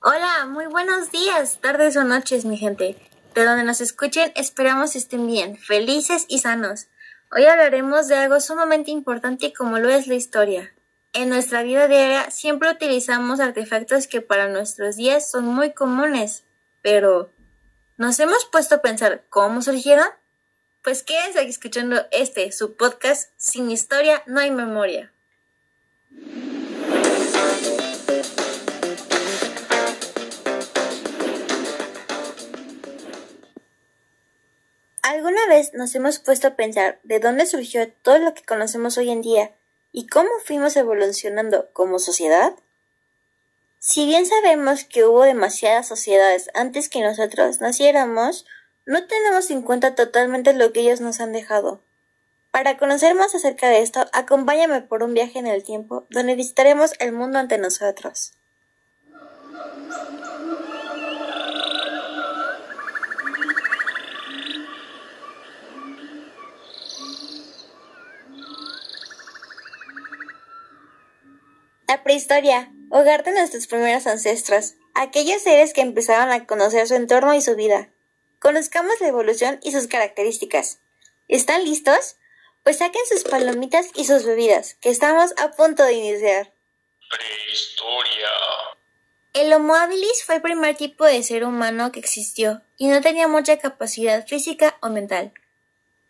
Hola, muy buenos días, tardes o noches, mi gente. De donde nos escuchen, esperamos estén bien, felices y sanos. Hoy hablaremos de algo sumamente importante como lo es la historia. En nuestra vida diaria siempre utilizamos artefactos que para nuestros días son muy comunes, pero ¿nos hemos puesto a pensar cómo surgieron? Pues quédense aquí escuchando este, su podcast Sin historia no hay memoria. ¿Alguna vez nos hemos puesto a pensar de dónde surgió todo lo que conocemos hoy en día y cómo fuimos evolucionando como sociedad? Si bien sabemos que hubo demasiadas sociedades antes que nosotros naciéramos, no tenemos en cuenta totalmente lo que ellos nos han dejado. Para conocer más acerca de esto, acompáñame por un viaje en el tiempo donde visitaremos el mundo ante nosotros. La prehistoria, hogar de nuestros primeros ancestros, aquellos seres que empezaron a conocer su entorno y su vida. Conozcamos la evolución y sus características. ¿Están listos? Pues saquen sus palomitas y sus bebidas, que estamos a punto de iniciar. Prehistoria. El Homo habilis fue el primer tipo de ser humano que existió y no tenía mucha capacidad física o mental.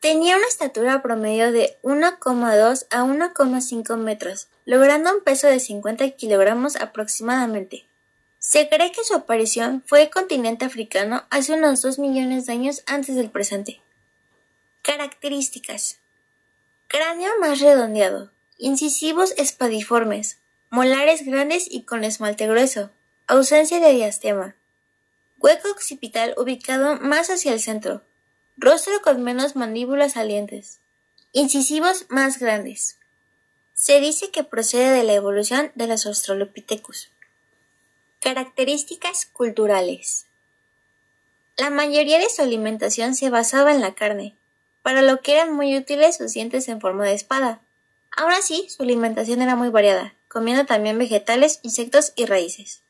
Tenía una estatura promedio de 1,2 a 1,5 metros, logrando un peso de 50 kilogramos aproximadamente. Se cree que su aparición fue el continente africano hace unos 2 millones de años antes del presente. Características. Cráneo más redondeado, incisivos espadiformes, molares grandes y con esmalte grueso, ausencia de diastema, hueco occipital ubicado más hacia el centro, Rostro con menos mandíbulas salientes. Incisivos más grandes. Se dice que procede de la evolución de los Australopithecus. Características culturales. La mayoría de su alimentación se basaba en la carne, para lo que eran muy útiles sus dientes en forma de espada. Aún así, su alimentación era muy variada, comiendo también vegetales, insectos y raíces.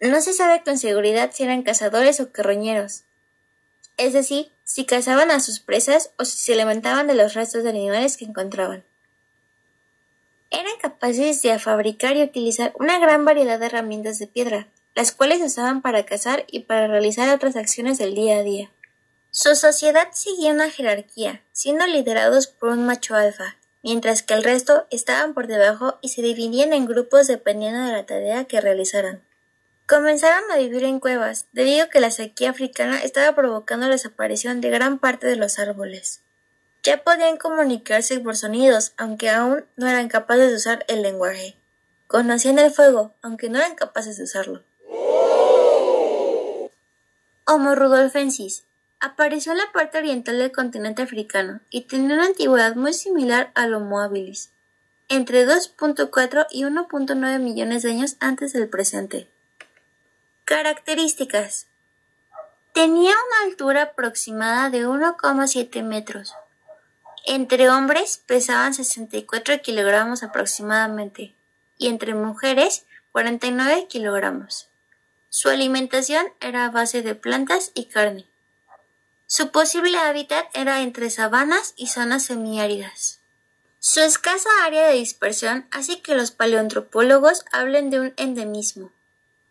No se sabe con seguridad si eran cazadores o carroñeros, es decir, si cazaban a sus presas o si se alimentaban de los restos de animales que encontraban. Eran capaces de fabricar y utilizar una gran variedad de herramientas de piedra, las cuales usaban para cazar y para realizar otras acciones del día a día. Su sociedad seguía una jerarquía, siendo liderados por un macho alfa, mientras que el resto estaban por debajo y se dividían en grupos dependiendo de la tarea que realizaran. Comenzaron a vivir en cuevas, debido a que la sequía africana estaba provocando la desaparición de gran parte de los árboles. Ya podían comunicarse por sonidos, aunque aún no eran capaces de usar el lenguaje. Conocían el fuego, aunque no eran capaces de usarlo. Homo rudolfensis apareció en la parte oriental del continente africano y tenía una antigüedad muy similar al Homo habilis, entre 2.4 y 1.9 millones de años antes del presente. Características. Tenía una altura aproximada de 1,7 metros. Entre hombres pesaban 64 kilogramos aproximadamente y entre mujeres 49 kilogramos. Su alimentación era a base de plantas y carne. Su posible hábitat era entre sabanas y zonas semiáridas. Su escasa área de dispersión hace que los paleoantropólogos hablen de un endemismo.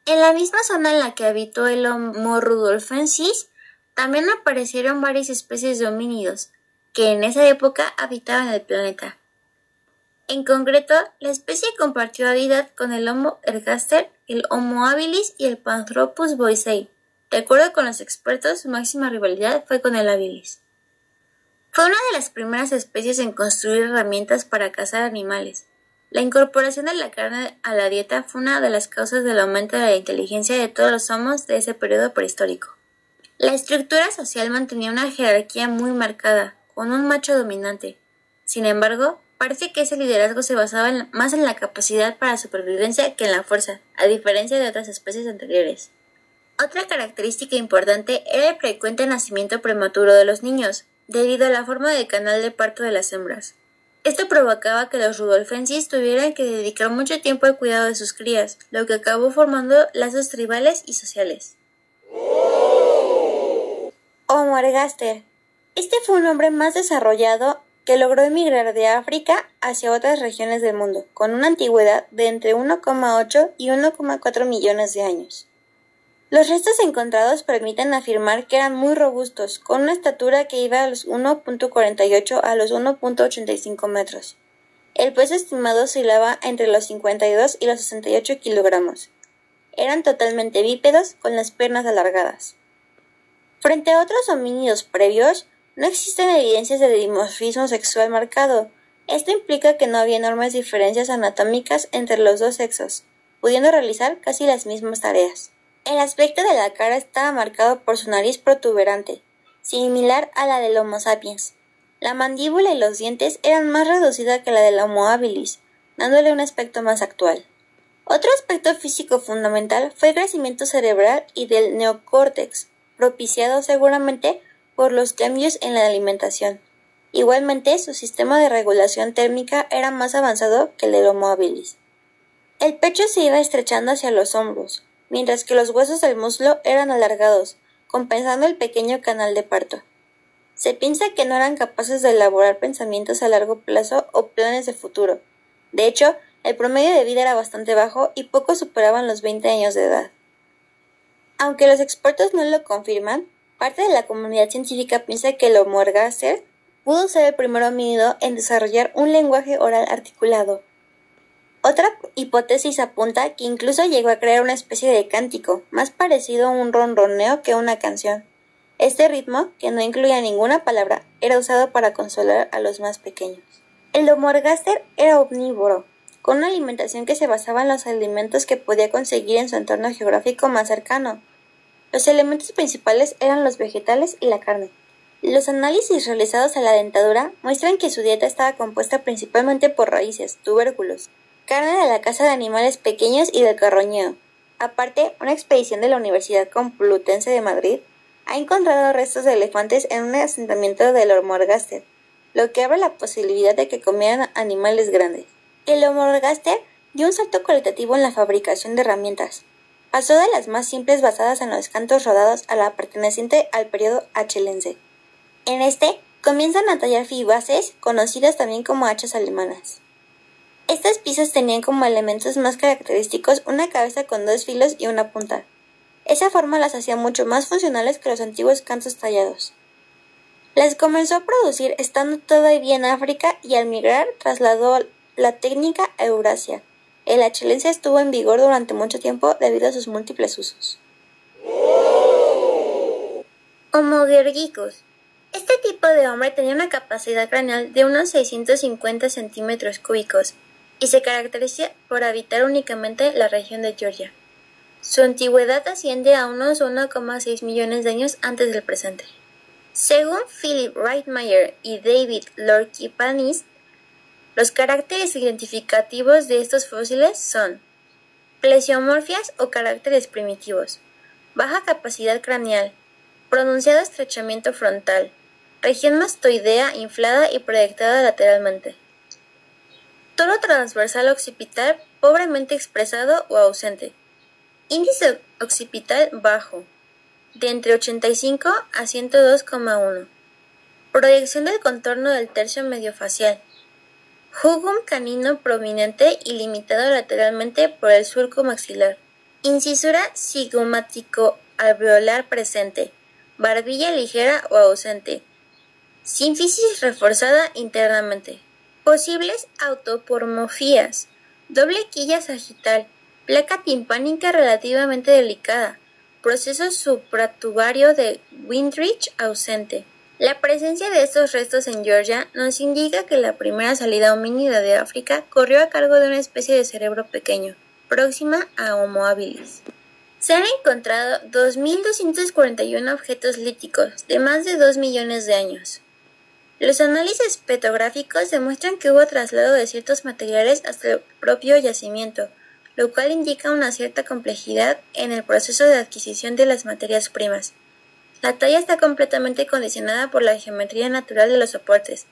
En la misma zona en la que habitó el Homo rudolfensis, también aparecieron varias especies de homínidos, que en esa época habitaban el planeta. En concreto, la especie compartió hábitat con el Homo ergaster, el Homo habilis y el Panthropus boisei. De acuerdo con los expertos, su máxima rivalidad fue con el habilis. Fue una de las primeras especies en construir herramientas para cazar animales, la incorporación de la carne a la dieta fue una de las causas del aumento de la inteligencia de todos los homos de ese periodo prehistórico. La estructura social mantenía una jerarquía muy marcada, con un macho dominante. Sin embargo, parece que ese liderazgo se basaba más en la capacidad para supervivencia que en la fuerza, a diferencia de otras especies anteriores. Otra característica importante era el frecuente nacimiento prematuro de los niños, debido a la forma del canal de parto de las hembras. Esto provocaba que los rudolfensis tuvieran que dedicar mucho tiempo al cuidado de sus crías, lo que acabó formando lazos tribales y sociales. Homo ergaster. Este fue un hombre más desarrollado que logró emigrar de África hacia otras regiones del mundo, con una antigüedad de entre 1,8 y 1,4 millones de años. Los restos encontrados permiten afirmar que eran muy robustos, con una estatura que iba a los 1.48 a los 1.85 metros. El peso estimado oscilaba entre los 52 y los 68 kilogramos. Eran totalmente bípedos con las piernas alargadas. Frente a otros homínidos previos, no existen evidencias de dimorfismo sexual marcado. Esto implica que no había enormes diferencias anatómicas entre los dos sexos, pudiendo realizar casi las mismas tareas. El aspecto de la cara estaba marcado por su nariz protuberante, similar a la del Homo sapiens. La mandíbula y los dientes eran más reducidas que la del Homo habilis, dándole un aspecto más actual. Otro aspecto físico fundamental fue el crecimiento cerebral y del neocórtex, propiciado seguramente por los cambios en la alimentación. Igualmente, su sistema de regulación térmica era más avanzado que el de Homo habilis. El pecho se iba estrechando hacia los hombros, mientras que los huesos del muslo eran alargados, compensando el pequeño canal de parto. Se piensa que no eran capaces de elaborar pensamientos a largo plazo o planes de futuro. De hecho, el promedio de vida era bastante bajo y pocos superaban los 20 años de edad. Aunque los expertos no lo confirman, Parte de la comunidad científica piensa que el Homo pudo ser el primer homínido en desarrollar un lenguaje oral articulado. Otra hipótesis apunta que incluso llegó a crear una especie de cántico, más parecido a un ronroneo que a una canción. Este ritmo, que no incluía ninguna palabra, era usado para consolar a los más pequeños. El Homo ergaster era omnívoro, con una alimentación que se basaba en los alimentos que podía conseguir en su entorno geográfico más cercano, los elementos principales eran los vegetales y la carne. Los análisis realizados a la dentadura muestran que su dieta estaba compuesta principalmente por raíces, tubérculos, carne de la caza de animales pequeños y del carroñeo. Aparte, una expedición de la Universidad Complutense de Madrid ha encontrado restos de elefantes en un asentamiento del Hormorgaster, lo que abre la posibilidad de que comieran animales grandes. El Hormorgaster dio un salto cualitativo en la fabricación de herramientas, Pasó de las más simples basadas en los cantos rodados a la perteneciente al periodo achelense. En este comienzan a tallar fibases, conocidas también como hachas alemanas. Estas piezas tenían como elementos más característicos una cabeza con dos filos y una punta. Esa forma las hacía mucho más funcionales que los antiguos cantos tallados. Las comenzó a producir estando todavía en África y al migrar trasladó la técnica a Eurasia, el excelencia estuvo en vigor durante mucho tiempo debido a sus múltiples usos. Homo Este tipo de hombre tenía una capacidad craneal de unos 650 centímetros cúbicos y se caracteriza por habitar únicamente la región de Georgia. Su antigüedad asciende a unos 1,6 millones de años antes del presente. Según Philip Reitmeyer y David Lorquipanis, los caracteres identificativos de estos fósiles son plesiomorfias o caracteres primitivos, baja capacidad craneal, pronunciado estrechamiento frontal, región mastoidea inflada y proyectada lateralmente. Toro transversal occipital pobremente expresado o ausente. Índice occipital bajo, de entre 85 a 102,1. Proyección del contorno del tercio mediofacial, Jugum canino prominente y limitado lateralmente por el surco maxilar. Incisura cigomático alveolar presente. Barbilla ligera o ausente. Sínfisis reforzada internamente. Posibles autopormofías. Doble quilla sagital. Placa timpánica relativamente delicada. Proceso supratubario de Windrich ausente. La presencia de estos restos en Georgia nos indica que la primera salida homínida de África corrió a cargo de una especie de cerebro pequeño, próxima a Homo habilis. Se han encontrado 2.241 objetos líticos de más de 2 millones de años. Los análisis petrográficos demuestran que hubo traslado de ciertos materiales hasta el propio yacimiento, lo cual indica una cierta complejidad en el proceso de adquisición de las materias primas. La talla está completamente condicionada por la geometría natural de los soportes.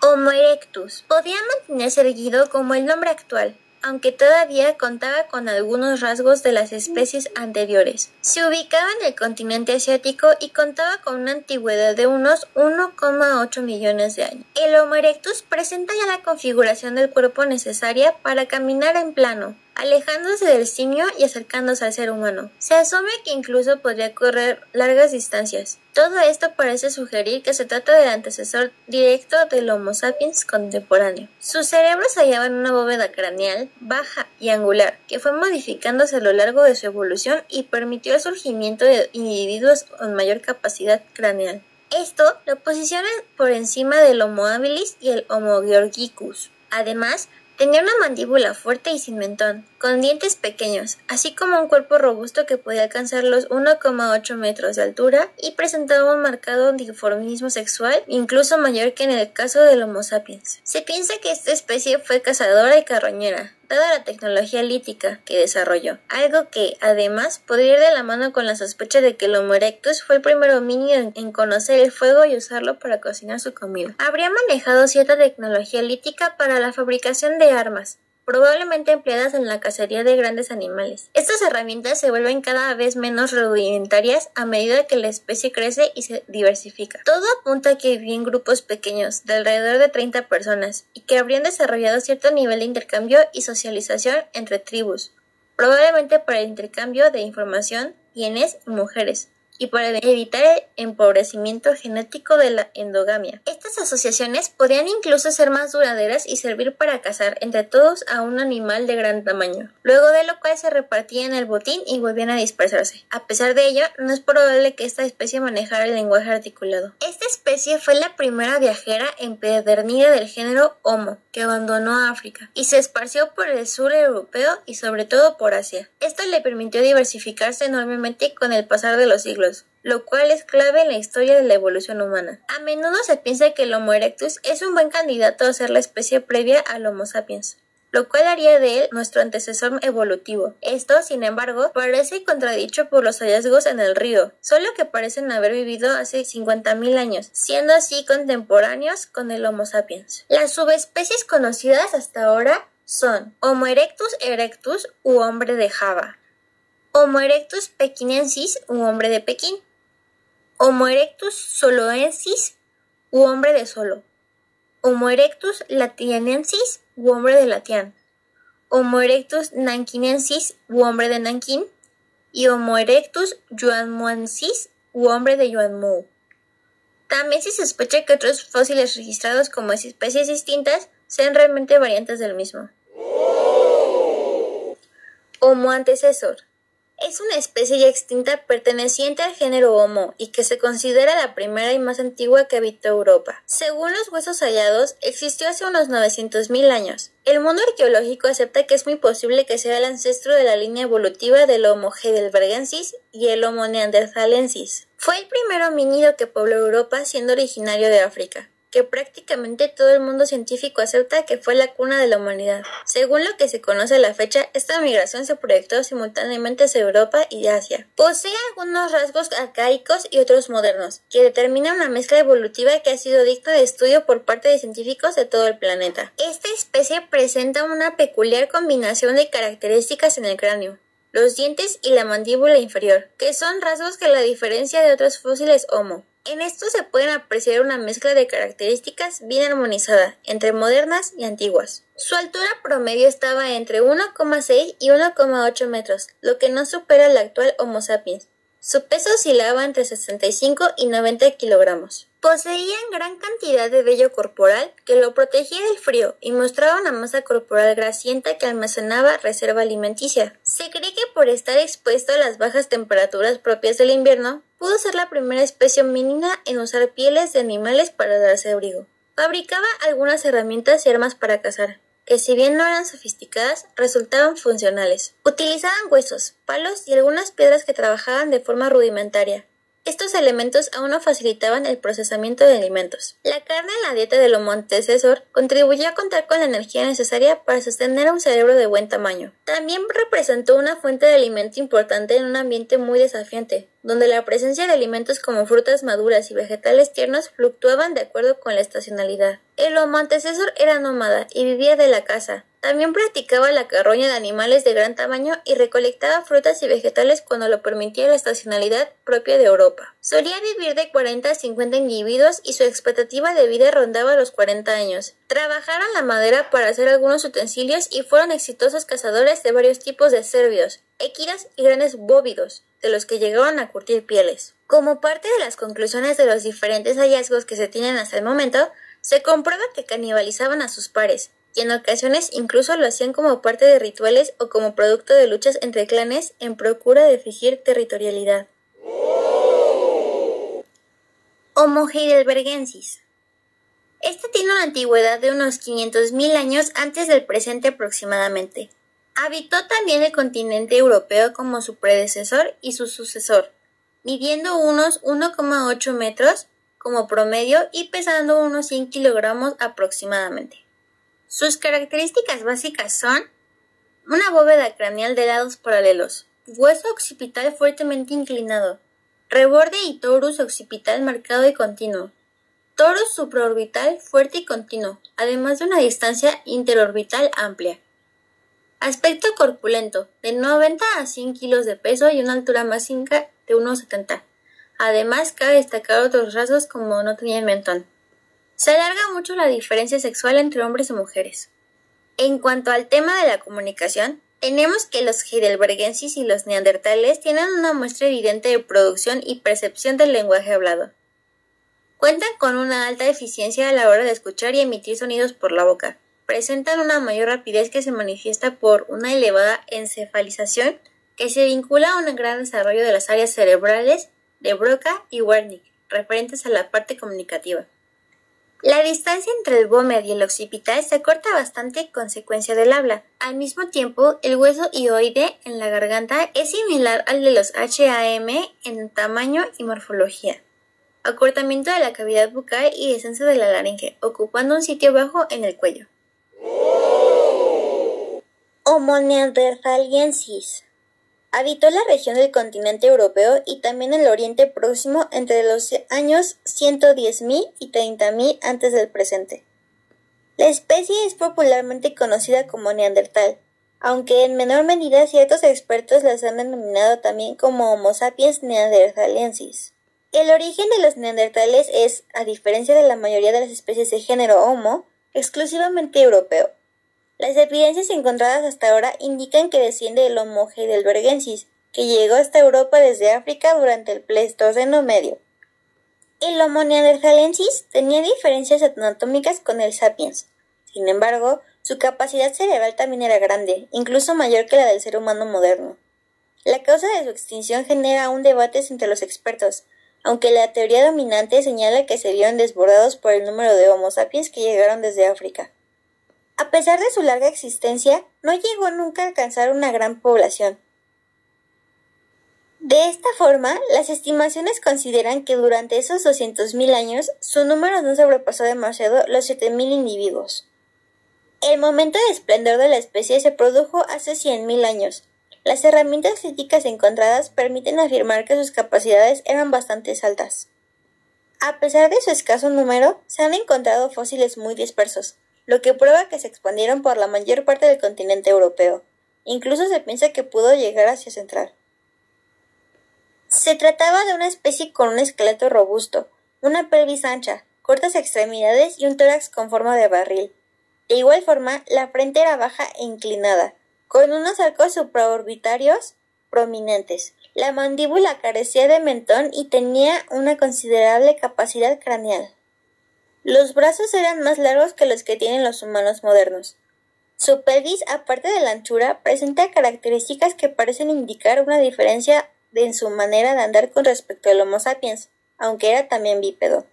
Homo erectus podía mantenerse erguido como el nombre actual, aunque todavía contaba con algunos rasgos de las especies anteriores. Se ubicaba en el continente asiático y contaba con una antigüedad de unos 1,8 millones de años. El Homo erectus presenta ya la configuración del cuerpo necesaria para caminar en plano, alejándose del simio y acercándose al ser humano. Se asume que incluso podría correr largas distancias. Todo esto parece sugerir que se trata del antecesor directo del Homo sapiens contemporáneo. Su cerebro se hallaba en una bóveda craneal baja y angular, que fue modificándose a lo largo de su evolución y permitió el surgimiento de individuos con mayor capacidad craneal. Esto lo posiciona por encima del Homo habilis y el Homo georgicus. Además, Tenía una mandíbula fuerte y sin mentón, con dientes pequeños, así como un cuerpo robusto que podía alcanzar los 1,8 metros de altura y presentaba un marcado dimorfismo sexual, incluso mayor que en el caso del Homo sapiens. Se piensa que esta especie fue cazadora y carroñera, dada la tecnología lítica que desarrolló, algo que, además, podría ir de la mano con la sospecha de que el Homo erectus fue el primer hominio en conocer el fuego y usarlo para cocinar su comida. Habría manejado cierta tecnología lítica para la fabricación de armas, probablemente empleadas en la cacería de grandes animales. Estas herramientas se vuelven cada vez menos rudimentarias a medida que la especie crece y se diversifica. Todo apunta a que vivían grupos pequeños, de alrededor de 30 personas, y que habrían desarrollado cierto nivel de intercambio y socialización entre tribus, probablemente para el intercambio de información, bienes y mujeres y para evitar el empobrecimiento genético de la endogamia. Estas asociaciones podían incluso ser más duraderas y servir para cazar entre todos a un animal de gran tamaño, luego de lo cual se repartían el botín y volvían a dispersarse. A pesar de ello, no es probable que esta especie manejara el lenguaje articulado. Esta especie fue la primera viajera empedernida del género Homo, que abandonó África y se esparció por el sur europeo y sobre todo por Asia. Esto le permitió diversificarse enormemente con el pasar de los siglos lo cual es clave en la historia de la evolución humana. A menudo se piensa que el Homo erectus es un buen candidato a ser la especie previa al Homo sapiens lo cual haría de él nuestro antecesor evolutivo. Esto, sin embargo, parece contradicho por los hallazgos en el río, solo que parecen haber vivido hace 50.000 años, siendo así contemporáneos con el Homo sapiens. Las subespecies conocidas hasta ahora son Homo erectus erectus u hombre de Java, Homo erectus pekinensis u hombre de Pekín, Homo erectus soloensis u hombre de Solo, Homo erectus latianensis u hombre de Latian, Homo erectus nankinensis u hombre de Nankin y Homo erectus yuanmuensis u hombre de Yuanmu. También se sospecha que otros fósiles registrados como especies distintas sean realmente variantes del mismo. Homo antecesor es una especie ya extinta perteneciente al género Homo y que se considera la primera y más antigua que habitó Europa. Según los huesos hallados, existió hace unos 900.000 años. El mundo arqueológico acepta que es muy posible que sea el ancestro de la línea evolutiva del Homo heidelbergensis y el Homo neanderthalensis. Fue el primer homínido que pobló Europa siendo originario de África que prácticamente todo el mundo científico acepta que fue la cuna de la humanidad. Según lo que se conoce a la fecha, esta migración se proyectó simultáneamente hacia Europa y Asia. Posee algunos rasgos arcaicos y otros modernos, que determinan una mezcla evolutiva que ha sido digna de estudio por parte de científicos de todo el planeta. Esta especie presenta una peculiar combinación de características en el cráneo, los dientes y la mandíbula inferior, que son rasgos que la diferencia de otros fósiles Homo. En esto se pueden apreciar una mezcla de características bien armonizada entre modernas y antiguas. Su altura promedio estaba entre 1,6 y 1,8 metros, lo que no supera el actual Homo sapiens. Su peso oscilaba entre 65 y 90 kilogramos. Poseía gran cantidad de vello corporal que lo protegía del frío y mostraba una masa corporal grasienta que almacenaba reserva alimenticia. Se cree que por estar expuesto a las bajas temperaturas propias del invierno, pudo ser la primera especie mínima en usar pieles de animales para darse abrigo. Fabricaba algunas herramientas y armas para cazar, que si bien no eran sofisticadas, resultaban funcionales. Utilizaban huesos, palos y algunas piedras que trabajaban de forma rudimentaria. Estos elementos aún no facilitaban el procesamiento de alimentos. La carne en la dieta del Homo antecesor contribuyó a contar con la energía necesaria para sostener un cerebro de buen tamaño. También representó una fuente de alimento importante en un ambiente muy desafiante, donde la presencia de alimentos como frutas maduras y vegetales tiernos fluctuaban de acuerdo con la estacionalidad. El Homo antecesor era nómada y vivía de la caza, también practicaba la carroña de animales de gran tamaño y recolectaba frutas y vegetales cuando lo permitía la estacionalidad propia de Europa. Solía vivir de 40 a 50 individuos y su expectativa de vida rondaba los 40 años. Trabajaron la madera para hacer algunos utensilios y fueron exitosos cazadores de varios tipos de cervios, equiras y grandes bóvidos, de los que llegaban a curtir pieles. Como parte de las conclusiones de los diferentes hallazgos que se tienen hasta el momento, se comprueba que canibalizaban a sus pares, y en ocasiones incluso lo hacían como parte de rituales o como producto de luchas entre clanes en procura de fingir territorialidad. Homo heidelbergensis. Este tiene una antigüedad de unos 500.000 años antes del presente aproximadamente. Habitó también el continente europeo como su predecesor y su sucesor, midiendo unos 1,8 metros como promedio y pesando unos 100 kilogramos aproximadamente. Sus características básicas son una bóveda craneal de lados paralelos, hueso occipital fuertemente inclinado, reborde y torus occipital marcado y continuo, torus supraorbital fuerte y continuo, además de una distancia interorbital amplia. Aspecto corpulento, de 90 a 100 kilos de peso y una altura máxima de 1,70. Además, cabe destacar otros rasgos como no tenía mentón. Se alarga mucho la diferencia sexual entre hombres y mujeres. En cuanto al tema de la comunicación, tenemos que los heidelbergensis y los neandertales tienen una muestra evidente de producción y percepción del lenguaje hablado. Cuentan con una alta eficiencia a la hora de escuchar y emitir sonidos por la boca. Presentan una mayor rapidez que se manifiesta por una elevada encefalización que se vincula a un gran desarrollo de las áreas cerebrales de Broca y Wernicke, referentes a la parte comunicativa. La distancia entre el bómed y el occipital se acorta bastante consecuencia del habla. Al mismo tiempo, el hueso hioide en la garganta es similar al de los HAM en tamaño y morfología. Acortamiento de la cavidad bucal y descenso de la laringe, ocupando un sitio bajo en el cuello. Homo neanderthaliensis Habitó la región del continente europeo y también el Oriente Próximo entre los años 110.000 y 30.000 antes del presente. La especie es popularmente conocida como Neandertal, aunque en menor medida ciertos expertos las han denominado también como Homo sapiens neanderthalensis. El origen de los neandertales es, a diferencia de la mayoría de las especies de género Homo, exclusivamente europeo. Las evidencias encontradas hasta ahora indican que desciende del Homo heidelbergensis, que llegó hasta Europa desde África durante el Pleistoceno medio. El Homo neanderthalensis tenía diferencias anatómicas con el sapiens. Sin embargo, su capacidad cerebral también era grande, incluso mayor que la del ser humano moderno. La causa de su extinción genera aún debates entre los expertos, aunque la teoría dominante señala que se vieron desbordados por el número de Homo sapiens que llegaron desde África. A pesar de su larga existencia, no llegó nunca a alcanzar una gran población. De esta forma, las estimaciones consideran que durante esos 200.000 años su número no sobrepasó demasiado los 7.000 individuos. El momento de esplendor de la especie se produjo hace 100.000 años. Las herramientas críticas encontradas permiten afirmar que sus capacidades eran bastante altas. A pesar de su escaso número, se han encontrado fósiles muy dispersos, lo que prueba que se expandieron por la mayor parte del continente europeo. Incluso se piensa que pudo llegar hacia Central. Se trataba de una especie con un esqueleto robusto, una pelvis ancha, cortas extremidades y un tórax con forma de barril. De igual forma, la frente era baja e inclinada, con unos arcos supraorbitarios prominentes. La mandíbula carecía de mentón y tenía una considerable capacidad craneal. Los brazos eran más largos que los que tienen los humanos modernos. Su pelvis, aparte de la anchura, presenta características que parecen indicar una diferencia en su manera de andar con respecto al Homo sapiens, aunque era también bípedo.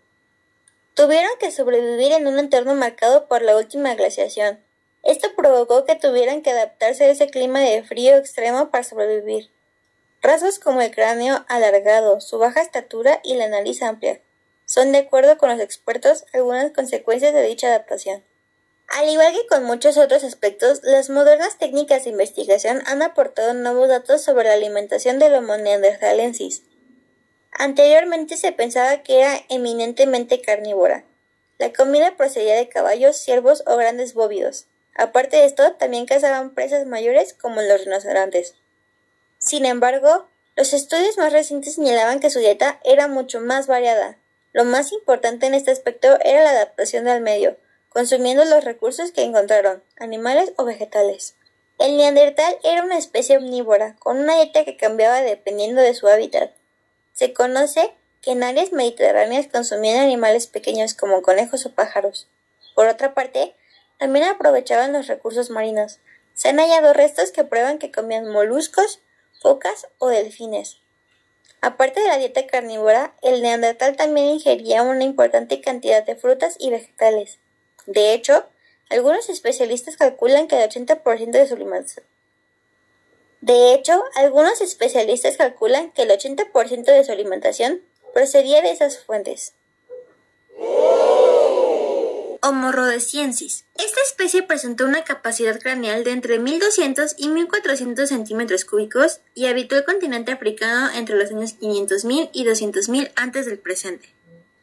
Tuvieron que sobrevivir en un entorno marcado por la última glaciación. Esto provocó que tuvieran que adaptarse a ese clima de frío extremo para sobrevivir. Rasgos como el cráneo alargado, su baja estatura y la nariz amplia son, de acuerdo con los expertos, algunas consecuencias de dicha adaptación. Al igual que con muchos otros aspectos, las modernas técnicas de investigación han aportado nuevos datos sobre la alimentación del Homo neanderthalensis. Anteriormente se pensaba que era eminentemente carnívora. La comida procedía de caballos, ciervos o grandes bóvidos. Aparte de esto, también cazaban presas mayores como los rinocerontes. Sin embargo, los estudios más recientes señalaban que su dieta era mucho más variada. Lo más importante en este aspecto era la adaptación al medio, consumiendo los recursos que encontraron, animales o vegetales. El neandertal era una especie omnívora, con una dieta que cambiaba dependiendo de su hábitat. Se conoce que en áreas mediterráneas consumían animales pequeños como conejos o pájaros. Por otra parte, también aprovechaban los recursos marinos. Se han hallado restos que prueban que comían moluscos, focas o delfines. Aparte de la dieta carnívora, el neandertal también ingería una importante cantidad de frutas y vegetales. De hecho, algunos especialistas calculan que el 80% de su alimentación calculan que el 80% de su alimentación procedía de esas fuentes. Homo rhodesiensis. Esta especie presentó una capacidad craneal de entre 1200 y 1400 centímetros cúbicos y habitó el continente africano entre los años 500.000 y 200.000 antes del presente.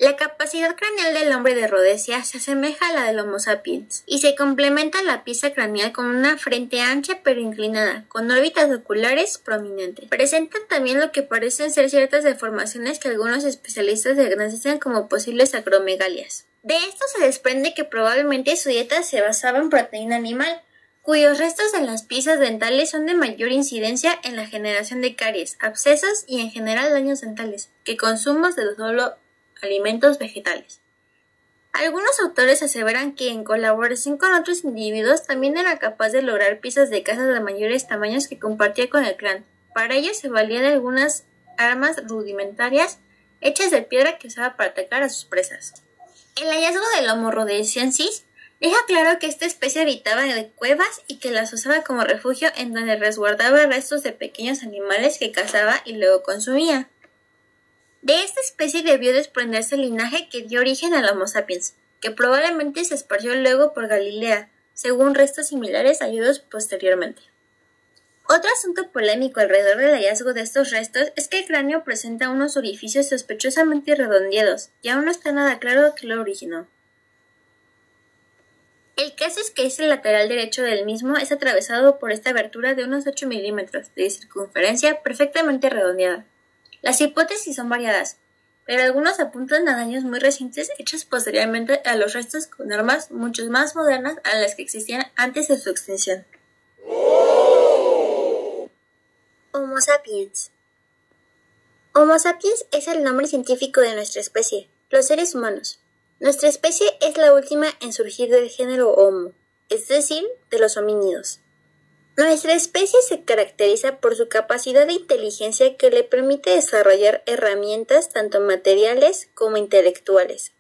La capacidad craneal del hombre de Rhodesia se asemeja a la del Homo sapiens y se complementa la pieza craneal con una frente ancha pero inclinada, con órbitas oculares prominentes. Presentan también lo que parecen ser ciertas deformaciones que algunos especialistas diagnostican como posibles acromegalias. De esto se desprende que probablemente su dieta se basaba en proteína animal, cuyos restos en las piezas dentales son de mayor incidencia en la generación de caries, abscesos y en general daños dentales, que consumos de solo alimentos vegetales. Algunos autores aseveran que en colaboración con otros individuos también era capaz de lograr piezas de caza de mayores tamaños que compartía con el clan. Para ello se valía de algunas armas rudimentarias hechas de piedra que usaba para atacar a sus presas. El hallazgo del Homo rhodesiensis deja claro que esta especie habitaba en cuevas y que las usaba como refugio en donde resguardaba restos de pequeños animales que cazaba y luego consumía. De esta especie debió desprenderse el linaje que dio origen al Homo sapiens, que probablemente se esparció luego por Galilea, según restos similares hallados posteriormente. Otro asunto polémico alrededor del hallazgo de estos restos es que el cráneo presenta unos orificios sospechosamente redondeados, y aún no está nada claro qué lo originó. El caso es que este lateral derecho del mismo es atravesado por esta abertura de unos 8 milímetros de circunferencia perfectamente redondeada. Las hipótesis son variadas, pero algunos apuntan a daños muy recientes hechos posteriormente a los restos con armas mucho más modernas a las que existían antes de su extinción. Homo sapiens Homo sapiens es el nombre científico de nuestra especie, los seres humanos. Nuestra especie es la última en surgir del género Homo, es decir, de los homínidos. Nuestra especie se caracteriza por su capacidad de inteligencia que le permite desarrollar herramientas tanto materiales como intelectuales,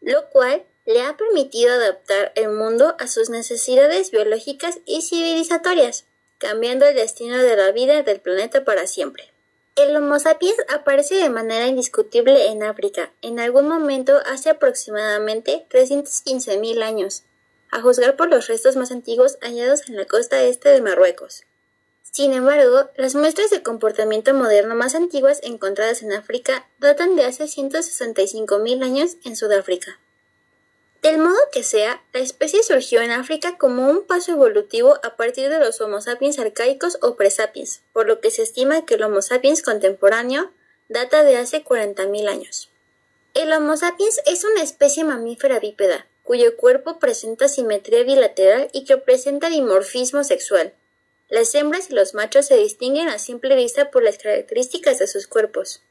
lo cual le ha permitido adaptar el mundo a sus necesidades biológicas y civilizatorias, cambiando el destino de la vida del planeta para siempre. El Homo sapiens aparece de manera indiscutible en África, en algún momento hace aproximadamente 315.000 años, a juzgar por los restos más antiguos hallados en la costa este de Marruecos. Sin embargo, las muestras de comportamiento moderno más antiguas encontradas en África datan de hace 165.000 años en Sudáfrica. Del modo que sea, la especie surgió en África como un paso evolutivo a partir de los Homo sapiens arcaicos o presapiens, por lo que se estima que el Homo sapiens contemporáneo data de hace 40.000 años. El Homo sapiens es una especie mamífera bípeda, cuyo cuerpo presenta simetría bilateral y que presenta dimorfismo sexual. Las hembras y los machos se distinguen a simple vista por las características de sus cuerpos.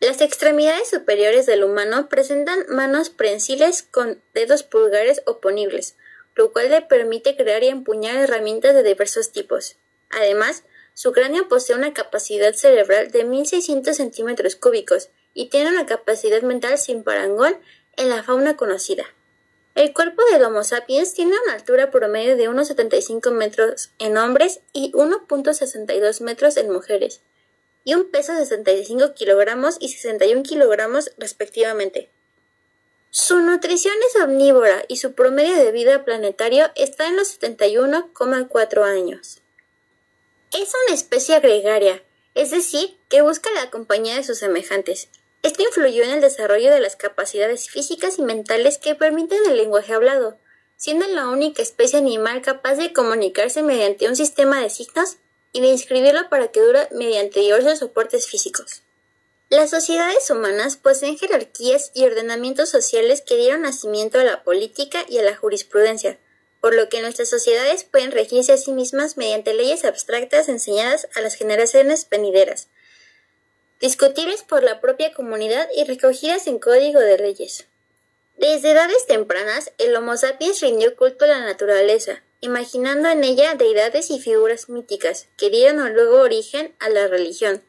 Las extremidades superiores del humano presentan manos prensiles con dedos pulgares oponibles, lo cual le permite crear y empuñar herramientas de diversos tipos. Además, su cráneo posee una capacidad cerebral de 1600 centímetros cúbicos y tiene una capacidad mental sin parangón en la fauna conocida. El cuerpo del Homo sapiens tiene una altura promedio de unos 75 metros en hombres y 1.62 metros en mujeres, y un peso de 65 kilogramos y 61 kilogramos respectivamente. Su nutrición es omnívora y su promedio de vida planetario está en los 71,4 años. Es una especie gregaria, es decir, que busca la compañía de sus semejantes. Esto influyó en el desarrollo de las capacidades físicas y mentales que permiten el lenguaje hablado, siendo la única especie animal capaz de comunicarse mediante un sistema de signos y de inscribirlo para que dure mediante diversos soportes físicos. Las sociedades humanas poseen jerarquías y ordenamientos sociales que dieron nacimiento a la política y a la jurisprudencia, por lo que nuestras sociedades pueden regirse a sí mismas mediante leyes abstractas enseñadas a las generaciones venideras, discutibles por la propia comunidad y recogidas en código de leyes. Desde edades tempranas, el Homo sapiens rindió culto a la naturaleza, imaginando en ella deidades y figuras míticas que dieron luego origen a la religión.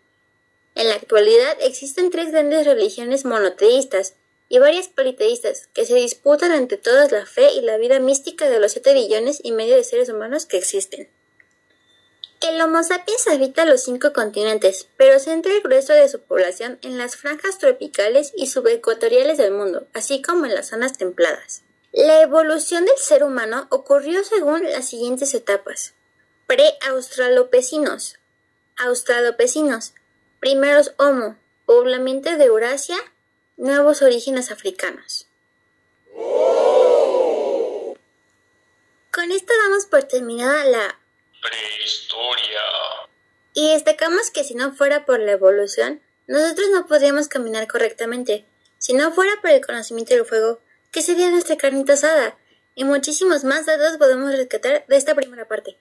En la actualidad existen tres grandes religiones monoteístas y varias politeístas que se disputan entre todas la fe y la vida mística de los siete billones y medio de seres humanos que existen. El Homo sapiens habita los cinco continentes, pero centra el grueso de su población en las franjas tropicales y subecuatoriales del mundo, así como en las zonas templadas. La evolución del ser humano ocurrió según las siguientes etapas. Pre-australopecinos. Australopecinos. Primeros Homo. Poblamiento de Eurasia. Nuevos orígenes africanos. Con esto damos por terminada la Y destacamos que si no fuera por la evolución, nosotros no podríamos caminar correctamente. Si no fuera por el conocimiento del fuego, ¿qué sería nuestra carnita asada? Y muchísimos más datos podemos rescatar de esta primera parte.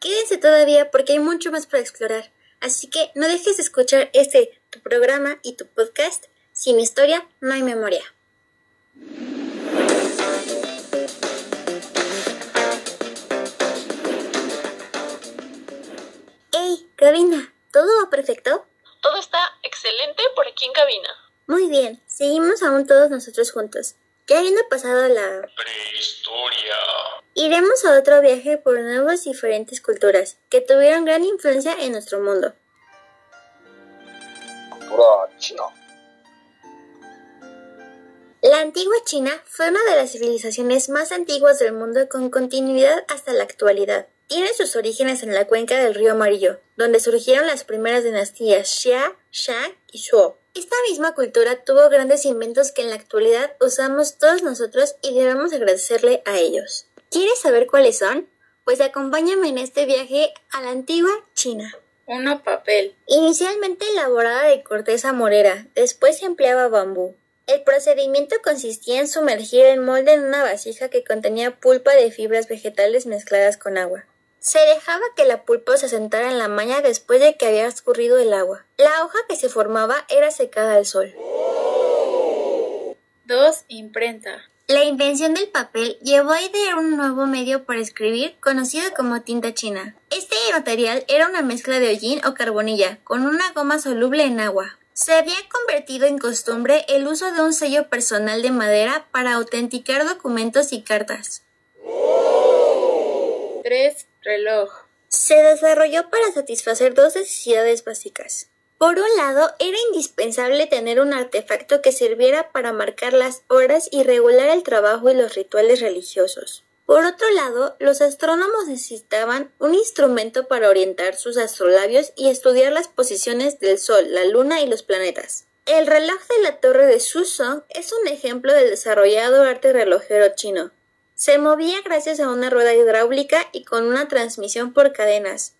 Quédense todavía porque hay mucho más para explorar. Así que no dejes de escuchar este, tu programa y tu podcast. Sin historia, no hay memoria. Cabina, ¿todo va perfecto? Todo está excelente por aquí en cabina. Muy bien, seguimos aún todos nosotros juntos. Ya habiendo pasado la Prehistoria. Iremos a otro viaje por nuevas y diferentes culturas que tuvieron gran influencia en nuestro mundo. Cultura china. La antigua China fue una de las civilizaciones más antiguas del mundo con continuidad hasta la actualidad. Tiene sus orígenes en la cuenca del río Amarillo, donde surgieron las primeras dinastías Xia, Shang y Zhou. Esta misma cultura tuvo grandes inventos que en la actualidad usamos todos nosotros y debemos agradecerle a ellos. ¿Quieres saber cuáles son? Pues acompáñame en este viaje a la antigua China. Uno, papel. Inicialmente elaborada de corteza morera, después se empleaba bambú. El procedimiento consistía en sumergir el molde en una vasija que contenía pulpa de fibras vegetales mezcladas con agua. Se dejaba que la pulpa se sentara en la maña después de que había escurrido el agua. La hoja que se formaba era secada al sol. Dos, imprenta. La invención del papel llevó a idear un nuevo medio para escribir conocido como tinta china. Este material era una mezcla de hollín o carbonilla con una goma soluble en agua. Se había convertido en costumbre el uso de un sello personal de madera para autenticar documentos y cartas. Tres, reloj. Se desarrolló para satisfacer dos necesidades básicas. Por un lado, era indispensable tener un artefacto que sirviera para marcar las horas y regular el trabajo y los rituales religiosos. Por otro lado, los astrónomos necesitaban un instrumento para orientar sus astrolabios y estudiar las posiciones del Sol, la Luna y los planetas. El reloj de la torre de Shusong es un ejemplo del desarrollado arte relojero chino. Se movía gracias a una rueda hidráulica y con una transmisión por cadenas.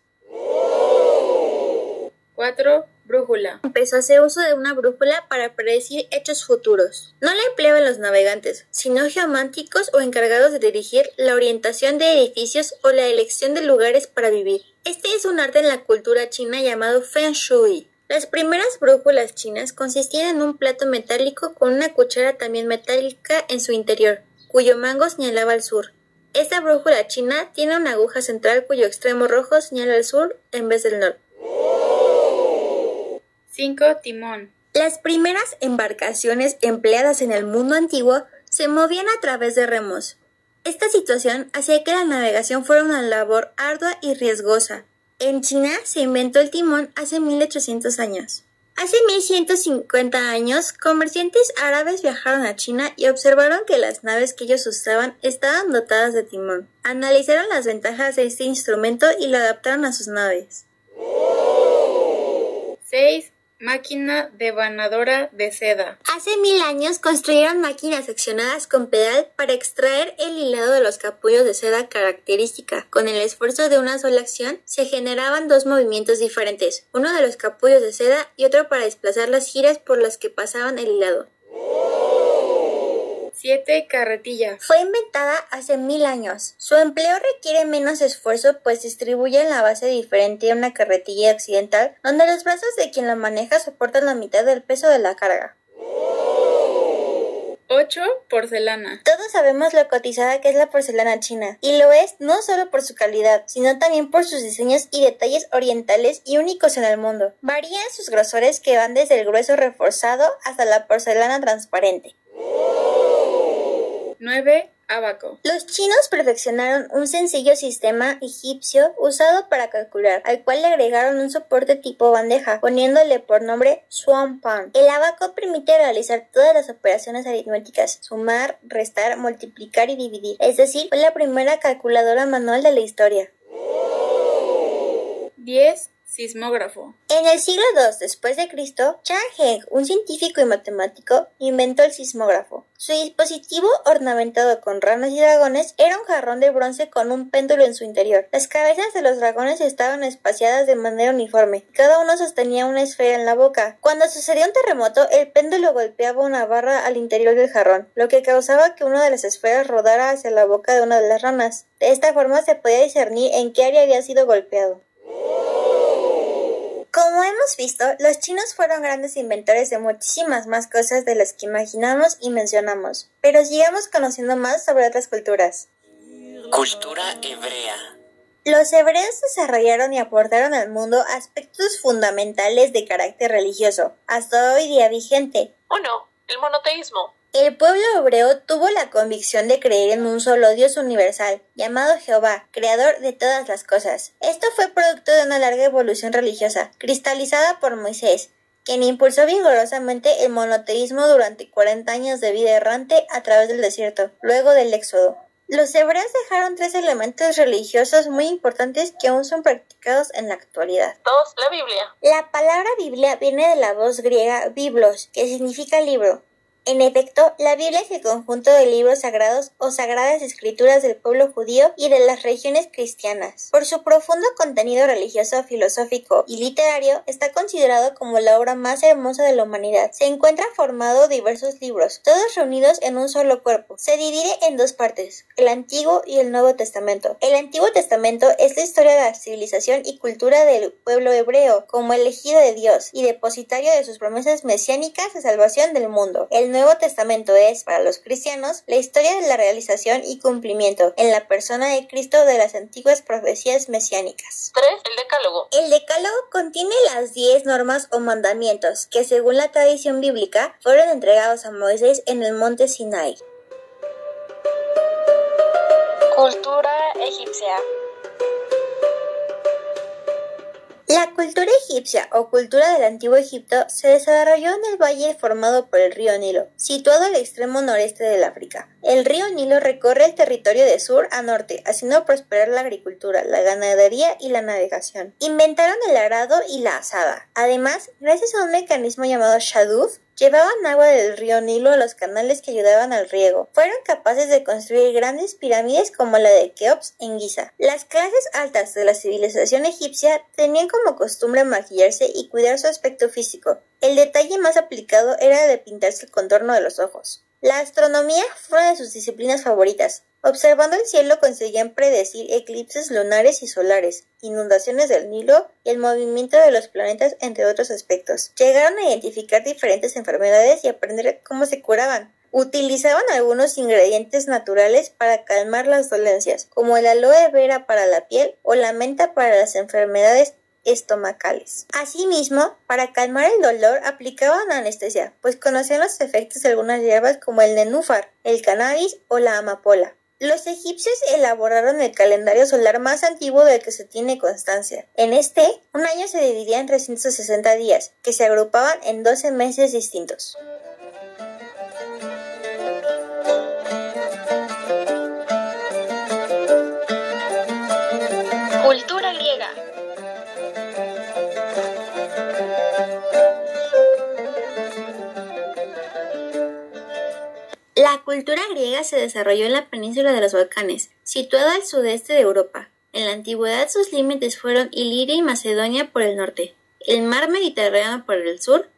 Cuatro, brújula. Empezó a hacer uso de una brújula para predecir hechos futuros. No la empleaban los navegantes, sino geománticos o encargados de dirigir la orientación de edificios o la elección de lugares para vivir. Este es un arte en la cultura china llamado Feng Shui. Las primeras brújulas chinas consistían en un plato metálico con una cuchara también metálica en su interior, cuyo mango señalaba al sur. Esta brújula china tiene una aguja central cuyo extremo rojo señala al sur en vez del norte. Cinco, timón. Las primeras embarcaciones empleadas en el mundo antiguo se movían a través de remos. Esta situación hacía que la navegación fuera una labor ardua y riesgosa. En China se inventó el timón hace 1800 años. Hace 1150 años, comerciantes árabes viajaron a China y observaron que las naves que ellos usaban estaban dotadas de timón. Analizaron las ventajas de este instrumento y lo adaptaron a sus naves. 6. Máquina devanadora de seda. Hace mil años construyeron máquinas seccionadas con pedal para extraer el hilado de los capullos de seda característica. Con el esfuerzo de una sola acción, se generaban dos movimientos diferentes, uno de los capullos de seda y otro para desplazar las giras por las que pasaban el hilado. 7. Carretilla. Fue inventada hace mil años. Su empleo requiere menos esfuerzo pues distribuye en la base diferente a una carretilla occidental donde los brazos de quien la maneja soportan la mitad del peso de la carga. 8. Porcelana. Todos sabemos lo cotizada que es la porcelana china, y lo es no solo por su calidad, sino también por sus diseños y detalles orientales y únicos en el mundo. Varían sus grosores que van desde el grueso reforzado hasta la porcelana transparente. 9. Abaco. Los chinos perfeccionaron un sencillo sistema egipcio usado para calcular, al cual le agregaron un soporte tipo bandeja, poniéndole por nombre Swan Pan. El abaco permite realizar todas las operaciones aritméticas, sumar, restar, multiplicar y dividir, es decir, fue la primera calculadora manual de la historia. 10. Sismógrafo. En el siglo II después de Cristo, Chan Heng, un científico y matemático, inventó el sismógrafo. Su dispositivo, ornamentado con ranas y dragones, era un jarrón de bronce con un péndulo en su interior. Las cabezas de los dragones estaban espaciadas de manera uniforme. Cada uno sostenía una esfera en la boca. Cuando sucedía un terremoto, el péndulo golpeaba una barra al interior del jarrón, lo que causaba que una de las esferas rodara hacia la boca de una de las ranas. De esta forma se podía discernir en qué área había sido golpeado. Como hemos visto, los chinos fueron grandes inventores de muchísimas más cosas de las que imaginamos y mencionamos, pero sigamos conociendo más sobre otras culturas. Cultura hebrea. Los hebreos desarrollaron y aportaron al mundo aspectos fundamentales de carácter religioso, hasta hoy día vigente. 1. El monoteísmo. El pueblo hebreo tuvo la convicción de creer en un solo Dios universal, llamado Jehová, creador de todas las cosas. Esto fue producto de una larga evolución religiosa, cristalizada por Moisés, quien impulsó vigorosamente el monoteísmo durante 40 años de vida errante a través del desierto, luego del éxodo. Los hebreos dejaron tres elementos religiosos muy importantes que aún son practicados en la actualidad. 2. La Biblia. La palabra Biblia viene de la voz griega biblos, que significa libro. En efecto, la Biblia es el conjunto de libros sagrados o sagradas escrituras del pueblo judío y de las regiones cristianas. Por su profundo contenido religioso, filosófico y literario, está considerado como la obra más hermosa de la humanidad. Se encuentra formado diversos libros, todos reunidos en un solo cuerpo. Se divide en dos partes, el Antiguo y el Nuevo Testamento. El Antiguo Testamento es la historia de la civilización y cultura del pueblo hebreo como elegido de Dios y depositario de sus promesas mesiánicas de salvación del mundo. El Nuevo Testamento es, para los cristianos, la historia de la realización y cumplimiento en la persona de Cristo de las antiguas profecías mesiánicas. 3. El Decálogo. El Decálogo contiene las diez normas o mandamientos que, según la tradición bíblica, fueron entregados a Moisés en el monte Sinai. Cultura egipcia. La cultura egipcia o cultura del antiguo Egipto se desarrolló en el valle formado por el río Nilo, situado al extremo noreste del África. El río Nilo recorre el territorio de sur a norte, haciendo prosperar la agricultura, la ganadería y la navegación. Inventaron el arado y la asada. Además, gracias a un mecanismo llamado shaduf, Llevaban agua del río Nilo a los canales que ayudaban al riego. Fueron capaces de construir grandes pirámides como la de Keops en Giza. Las clases altas de la civilización egipcia tenían como costumbre maquillarse y cuidar su aspecto físico. El detalle más aplicado era el de pintarse el contorno de los ojos. La astronomía fue una de sus disciplinas favoritas. Observando el cielo conseguían predecir eclipses lunares y solares, inundaciones del Nilo y el movimiento de los planetas, entre otros aspectos. Llegaron a identificar diferentes enfermedades y aprender cómo se curaban. Utilizaban algunos ingredientes naturales para calmar las dolencias, como el aloe vera para la piel o la menta para las enfermedades estomacales. Asimismo, para calmar el dolor aplicaban anestesia, pues conocían los efectos de algunas hierbas como el nenúfar, el cannabis o la amapola. Los egipcios elaboraron el calendario solar más antiguo del que se tiene constancia. En este, un año se dividía en 360 días, que se agrupaban en 12 meses distintos. La cultura griega se desarrolló en la península de los Balcanes, situada al sudeste de Europa. En la antigüedad sus límites fueron Iliria y Macedonia por el norte, el mar Mediterráneo por el sur,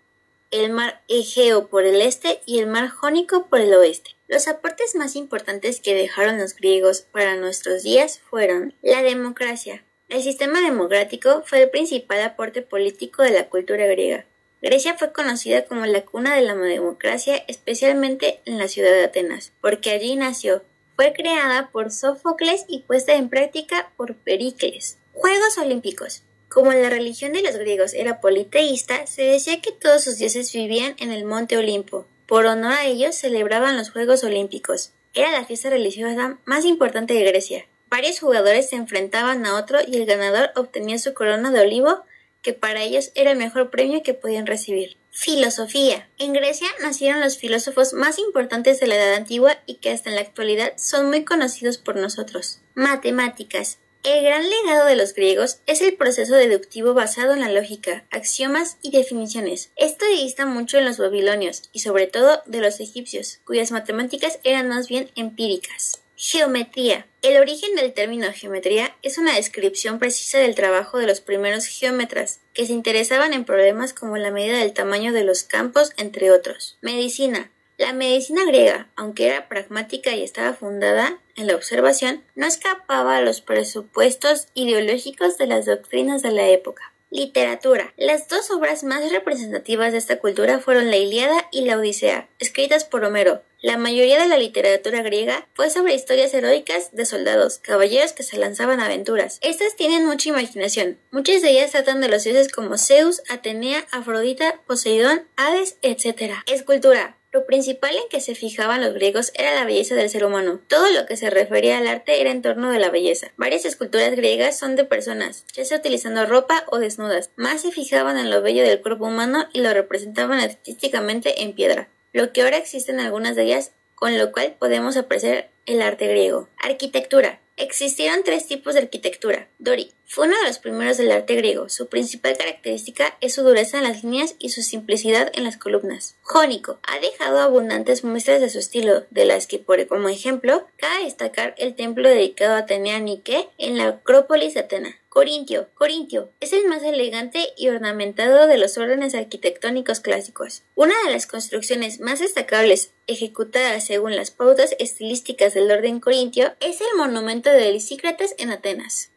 el mar Egeo por el este y el mar Jónico por el oeste. Los aportes más importantes que dejaron los griegos para nuestros días fueron la democracia. El sistema democrático fue el principal aporte político de la cultura griega. Grecia fue conocida como la cuna de la democracia, especialmente en la ciudad de Atenas, porque allí nació. Fue creada por Sófocles y puesta en práctica por Pericles. Juegos Olímpicos. Como la religión de los griegos era politeísta, se decía que todos sus dioses vivían en el monte Olimpo. Por honor a ellos celebraban los Juegos Olímpicos. Era la fiesta religiosa más importante de Grecia. Varios jugadores se enfrentaban a otro y el ganador obtenía su corona de olivo que para ellos era el mejor premio que podían recibir. Filosofía. En Grecia nacieron los filósofos más importantes de la Edad Antigua y que hasta en la actualidad son muy conocidos por nosotros. Matemáticas. El gran legado de los griegos es el proceso deductivo basado en la lógica, axiomas y definiciones. Esto dista mucho en los babilonios y sobre todo de los egipcios, cuyas matemáticas eran más bien empíricas. Geometría. El origen del término geometría es una descripción precisa del trabajo de los primeros geómetras, que se interesaban en problemas como la medida del tamaño de los campos, entre otros. Medicina. La medicina griega, aunque era pragmática y estaba fundada en la observación, no escapaba a los presupuestos ideológicos de las doctrinas de la época. Literatura. Las dos obras más representativas de esta cultura fueron la Ilíada y la Odisea, escritas por Homero, la mayoría de la literatura griega fue sobre historias heroicas de soldados, caballeros que se lanzaban a aventuras. Estas tienen mucha imaginación. Muchas de ellas tratan de los dioses como Zeus, Atenea, Afrodita, Poseidón, Hades, etc. Escultura. Lo principal en que se fijaban los griegos era la belleza del ser humano. Todo lo que se refería al arte era en torno de la belleza. Varias esculturas griegas son de personas, ya sea utilizando ropa o desnudas. Más se fijaban en lo bello del cuerpo humano y lo representaban artísticamente en piedra lo que ahora existe en algunas de ellas, con lo cual podemos apreciar el arte griego. Arquitectura. Existieron tres tipos de arquitectura. Dori fue uno de los primeros del arte griego. Su principal característica es su dureza en las líneas y su simplicidad en las columnas. Jónico ha dejado abundantes muestras de su estilo, de las que, por como ejemplo, cabe destacar el templo dedicado a Atenea Nike en la Acrópolis de Atena. Corintio. Corintio es el más elegante y ornamentado de los órdenes arquitectónicos clásicos. Una de las construcciones más destacables ejecutadas según las pautas estilísticas del orden corintio es el monumento de Lisícrates en Atenas.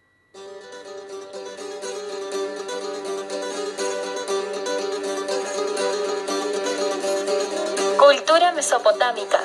Cultura mesopotámica.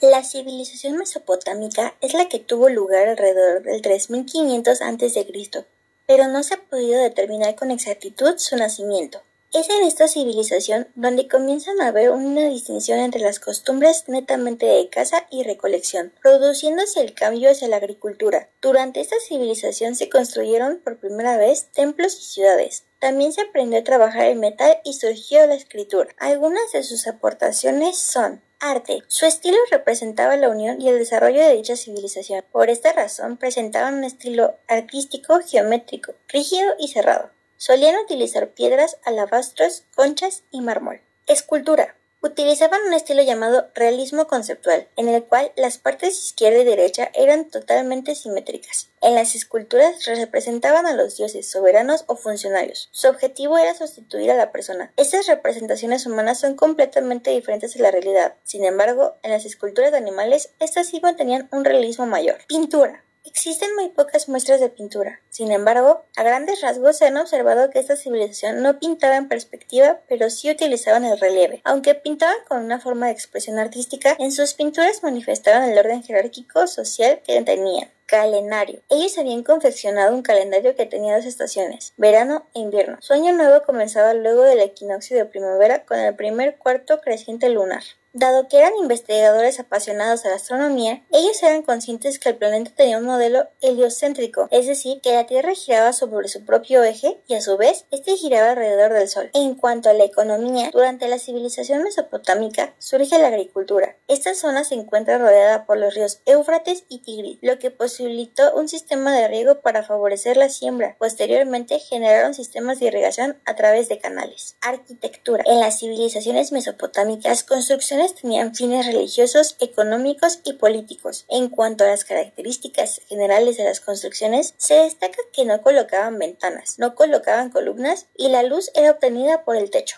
La civilización mesopotámica es la que tuvo lugar alrededor del 3500 a.C., pero no se ha podido determinar con exactitud su nacimiento. Es en esta civilización donde comienzan a haber una distinción entre las costumbres netamente de caza y recolección, produciéndose el cambio hacia la agricultura. Durante esta civilización se construyeron por primera vez templos y ciudades. También se aprendió a trabajar el metal y surgió la escritura. Algunas de sus aportaciones son Arte. Su estilo representaba la unión y el desarrollo de dicha civilización. Por esta razón presentaban un estilo artístico geométrico, rígido y cerrado. Solían utilizar piedras, alabastros, conchas y mármol. Escultura. Utilizaban un estilo llamado realismo conceptual, en el cual las partes izquierda y derecha eran totalmente simétricas. En las esculturas representaban a los dioses, soberanos o funcionarios. Su objetivo era sustituir a la persona. Estas representaciones humanas son completamente diferentes de la realidad. Sin embargo, en las esculturas de animales, estas sí mantenían un realismo mayor. Pintura. Existen muy pocas muestras de pintura. Sin embargo, a grandes rasgos se han observado que esta civilización no pintaba en perspectiva, pero sí utilizaban el relieve. Aunque pintaban con una forma de expresión artística, en sus pinturas manifestaban el orden jerárquico social que tenían calendario. Ellos habían confeccionado un calendario que tenía dos estaciones, verano e invierno. Su año nuevo comenzaba luego del equinoccio de primavera con el primer cuarto creciente lunar. Dado que eran investigadores apasionados de la astronomía, ellos eran conscientes que el planeta tenía un modelo heliocéntrico, es decir, que la Tierra giraba sobre su propio eje y a su vez este giraba alrededor del Sol. En cuanto a la economía, durante la civilización mesopotámica surge la agricultura. Esta zona se encuentra rodeada por los ríos Éufrates y Tigris, lo que posibilitó un sistema de riego para favorecer la siembra. Posteriormente generaron sistemas de irrigación a través de canales. Arquitectura. En las civilizaciones mesopotámicas, construcciones tenían fines religiosos, económicos y políticos. En cuanto a las características generales de las construcciones, se destaca que no colocaban ventanas, no colocaban columnas y la luz era obtenida por el techo.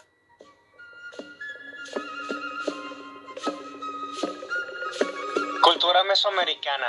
Cultura mesoamericana.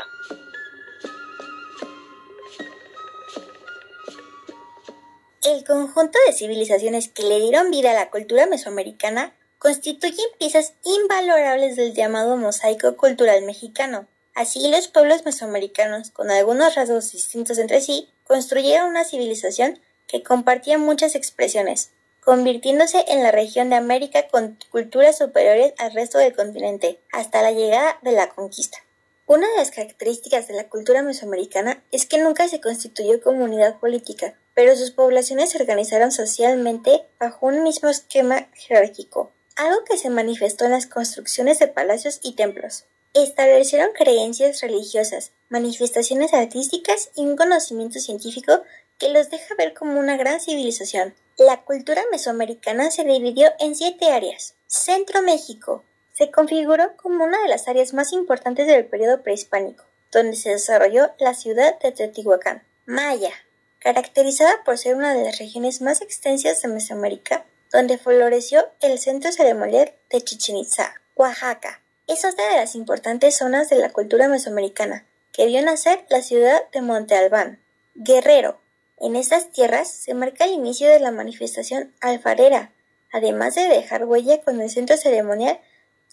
El conjunto de civilizaciones que le dieron vida a la cultura mesoamericana constituyen piezas invalorables del llamado mosaico cultural mexicano. Así, los pueblos mesoamericanos, con algunos rasgos distintos entre sí, construyeron una civilización que compartía muchas expresiones, convirtiéndose en la región de América con culturas superiores al resto del continente, hasta la llegada de la conquista. Una de las características de la cultura mesoamericana es que nunca se constituyó como unidad política, pero sus poblaciones se organizaron socialmente bajo un mismo esquema jerárquico, algo que se manifestó en las construcciones de palacios y templos. Establecieron creencias religiosas, manifestaciones artísticas y un conocimiento científico que los deja ver como una gran civilización. La cultura mesoamericana se dividió en siete áreas. Centro México se configuró como una de las áreas más importantes del periodo prehispánico, donde se desarrolló la ciudad de Teotihuacán. Maya, caracterizada por ser una de las regiones más extensas de Mesoamérica, donde floreció el centro ceremonial de Chichen Itza. Oaxaca es otra de las importantes zonas de la cultura mesoamericana, que vio nacer la ciudad de Monte Albán. Guerrero. En estas tierras se marca el inicio de la manifestación alfarera, además de dejar huella con el centro ceremonial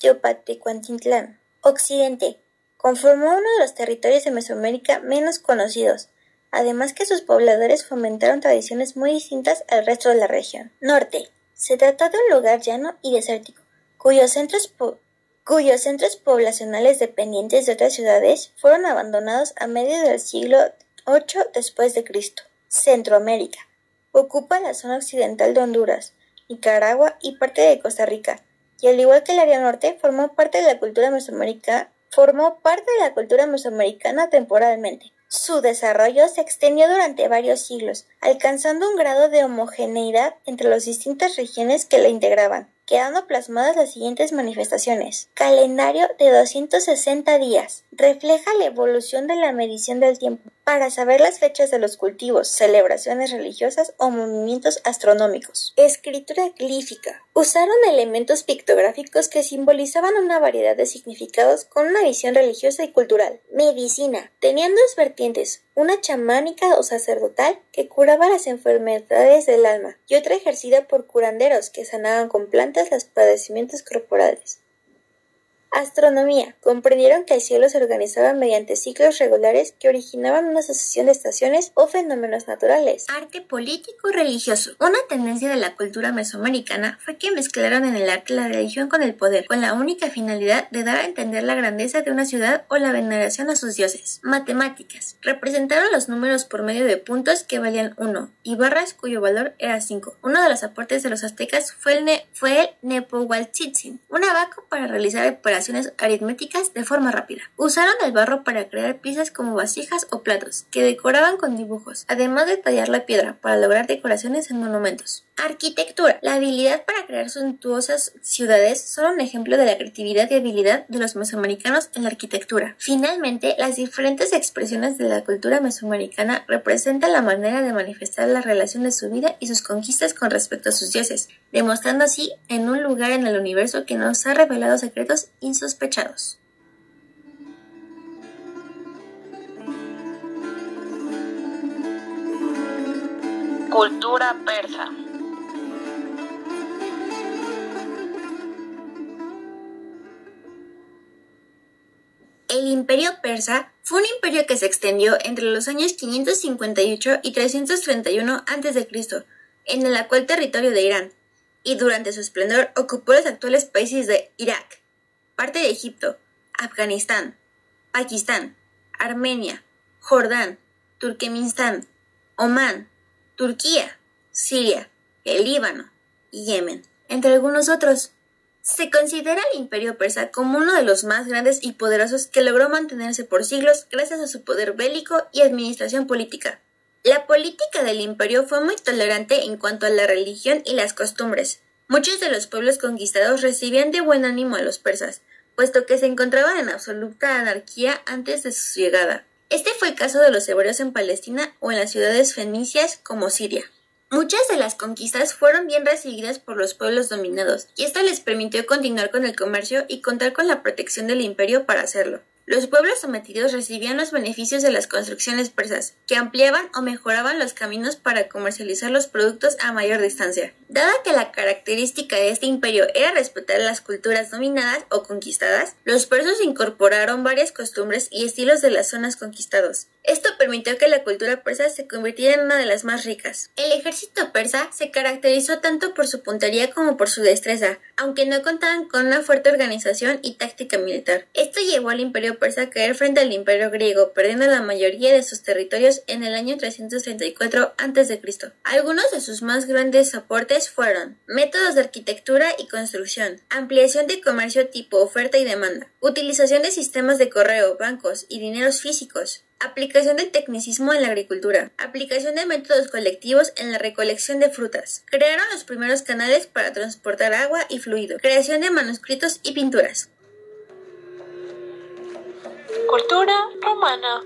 Teopatecuantitlán. Occidente. Conformó uno de los territorios de Mesoamérica menos conocidos, además que sus pobladores fomentaron tradiciones muy distintas al resto de la región. Norte. Se trata de un lugar llano y desértico, cuyos centros, cuyos centros poblacionales dependientes de otras ciudades fueron abandonados a medio del siglo VIII después de Cristo. Centroamérica. Ocupa la zona occidental de Honduras, Nicaragua y parte de Costa Rica, y al igual que el área norte, formó parte de la cultura formó parte de la cultura mesoamericana temporalmente. Su desarrollo se extendió durante varios siglos, alcanzando un grado de homogeneidad entre las distintas regiones que la integraban, quedando plasmadas las siguientes manifestaciones. Calendario de 260 días. Refleja la evolución de la medición del tiempo para saber las fechas de los cultivos, celebraciones religiosas o movimientos astronómicos. Escritura glífica. Usaron elementos pictográficos que simbolizaban una variedad de significados con una visión religiosa y cultural. Medicina. Tenían dos vertientes, una chamánica o sacerdotal que curaba las enfermedades del alma y otra ejercida por curanderos que sanaban con plantas los padecimientos corporales. Astronomía. Comprendieron que el cielo se organizaba mediante ciclos regulares que originaban una sucesión de estaciones o fenómenos naturales. Arte político religioso. Una tendencia de la cultura mesoamericana fue que mezclaron en el arte la religión con el poder, con la única finalidad de dar a entender la grandeza de una ciudad o la veneración a sus dioses. Matemáticas. Representaron los números por medio de puntos que valían 1 y barras cuyo valor era 5. Uno de los aportes de los aztecas fue el, ne fue el un abaco para realizar operaciones aritméticas de forma rápida. Usaron el barro para crear piezas como vasijas o platos, que decoraban con dibujos, además de tallar la piedra para lograr decoraciones en monumentos. Arquitectura. La habilidad para crear suntuosas ciudades son un ejemplo de la creatividad y habilidad de los mesoamericanos en la arquitectura. Finalmente, las diferentes expresiones de la cultura mesoamericana representan la manera de manifestar la relación de su vida y sus conquistas con respecto a sus dioses, demostrando así en un lugar en el universo que nos ha revelado secretos insospechados. Cultura persa. El imperio persa fue un imperio que se extendió entre los años 558 y 331 a.C. en el actual territorio de Irán, y durante su esplendor ocupó los actuales países de Irak, parte de Egipto, Afganistán, Pakistán, Armenia, Jordán, Turkmenistán, Omán, Turquía, Siria, el Líbano y Yemen, entre algunos otros. Se considera el imperio persa como uno de los más grandes y poderosos que logró mantenerse por siglos gracias a su poder bélico y administración política. La política del imperio fue muy tolerante en cuanto a la religión y las costumbres. Muchos de los pueblos conquistados recibían de buen ánimo a los persas, puesto que se encontraban en absoluta anarquía antes de su llegada. Este fue el caso de los hebreos en Palestina o en las ciudades fenicias como Siria. Muchas de las conquistas fueron bien recibidas por los pueblos dominados, y esto les permitió continuar con el comercio y contar con la protección del imperio para hacerlo. Los pueblos sometidos recibían los beneficios de las construcciones persas, que ampliaban o mejoraban los caminos para comercializar los productos a mayor distancia. Dada que la característica de este imperio era respetar las culturas dominadas o conquistadas, los persas incorporaron varias costumbres y estilos de las zonas conquistadas. Esto permitió que la cultura persa se convirtiera en una de las más ricas. El ejército persa se caracterizó tanto por su puntería como por su destreza, aunque no contaban con una fuerte organización y táctica militar. Esto llevó al imperio persa a caer frente al imperio griego, perdiendo la mayoría de sus territorios en el año 334 a.C. Algunos de sus más grandes aportes fueron métodos de arquitectura y construcción, ampliación de comercio tipo oferta y demanda, utilización de sistemas de correo, bancos y dineros físicos, Aplicación del tecnicismo en la agricultura. Aplicación de métodos colectivos en la recolección de frutas. Crearon los primeros canales para transportar agua y fluido. Creación de manuscritos y pinturas. Cultura romana.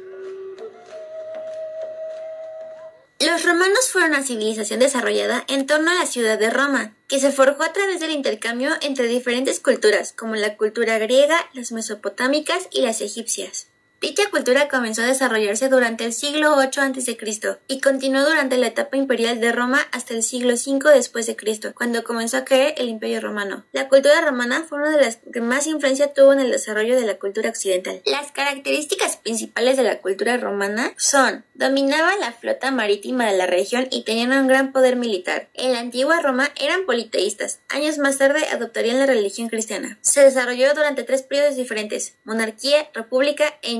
Los romanos fueron una civilización desarrollada en torno a la ciudad de Roma, que se forjó a través del intercambio entre diferentes culturas, como la cultura griega, las mesopotámicas y las egipcias. Dicha cultura comenzó a desarrollarse durante el siglo VIII a.C. y continuó durante la etapa imperial de Roma hasta el siglo V después de Cristo, cuando comenzó a caer el Imperio Romano. La cultura romana fue una de las que más influencia tuvo en el desarrollo de la cultura occidental. Las características principales de la cultura romana son dominaban la flota marítima de la región y tenían un gran poder militar. En la antigua Roma eran politeístas. Años más tarde adoptarían la religión cristiana. Se desarrolló durante tres periodos diferentes: monarquía, república e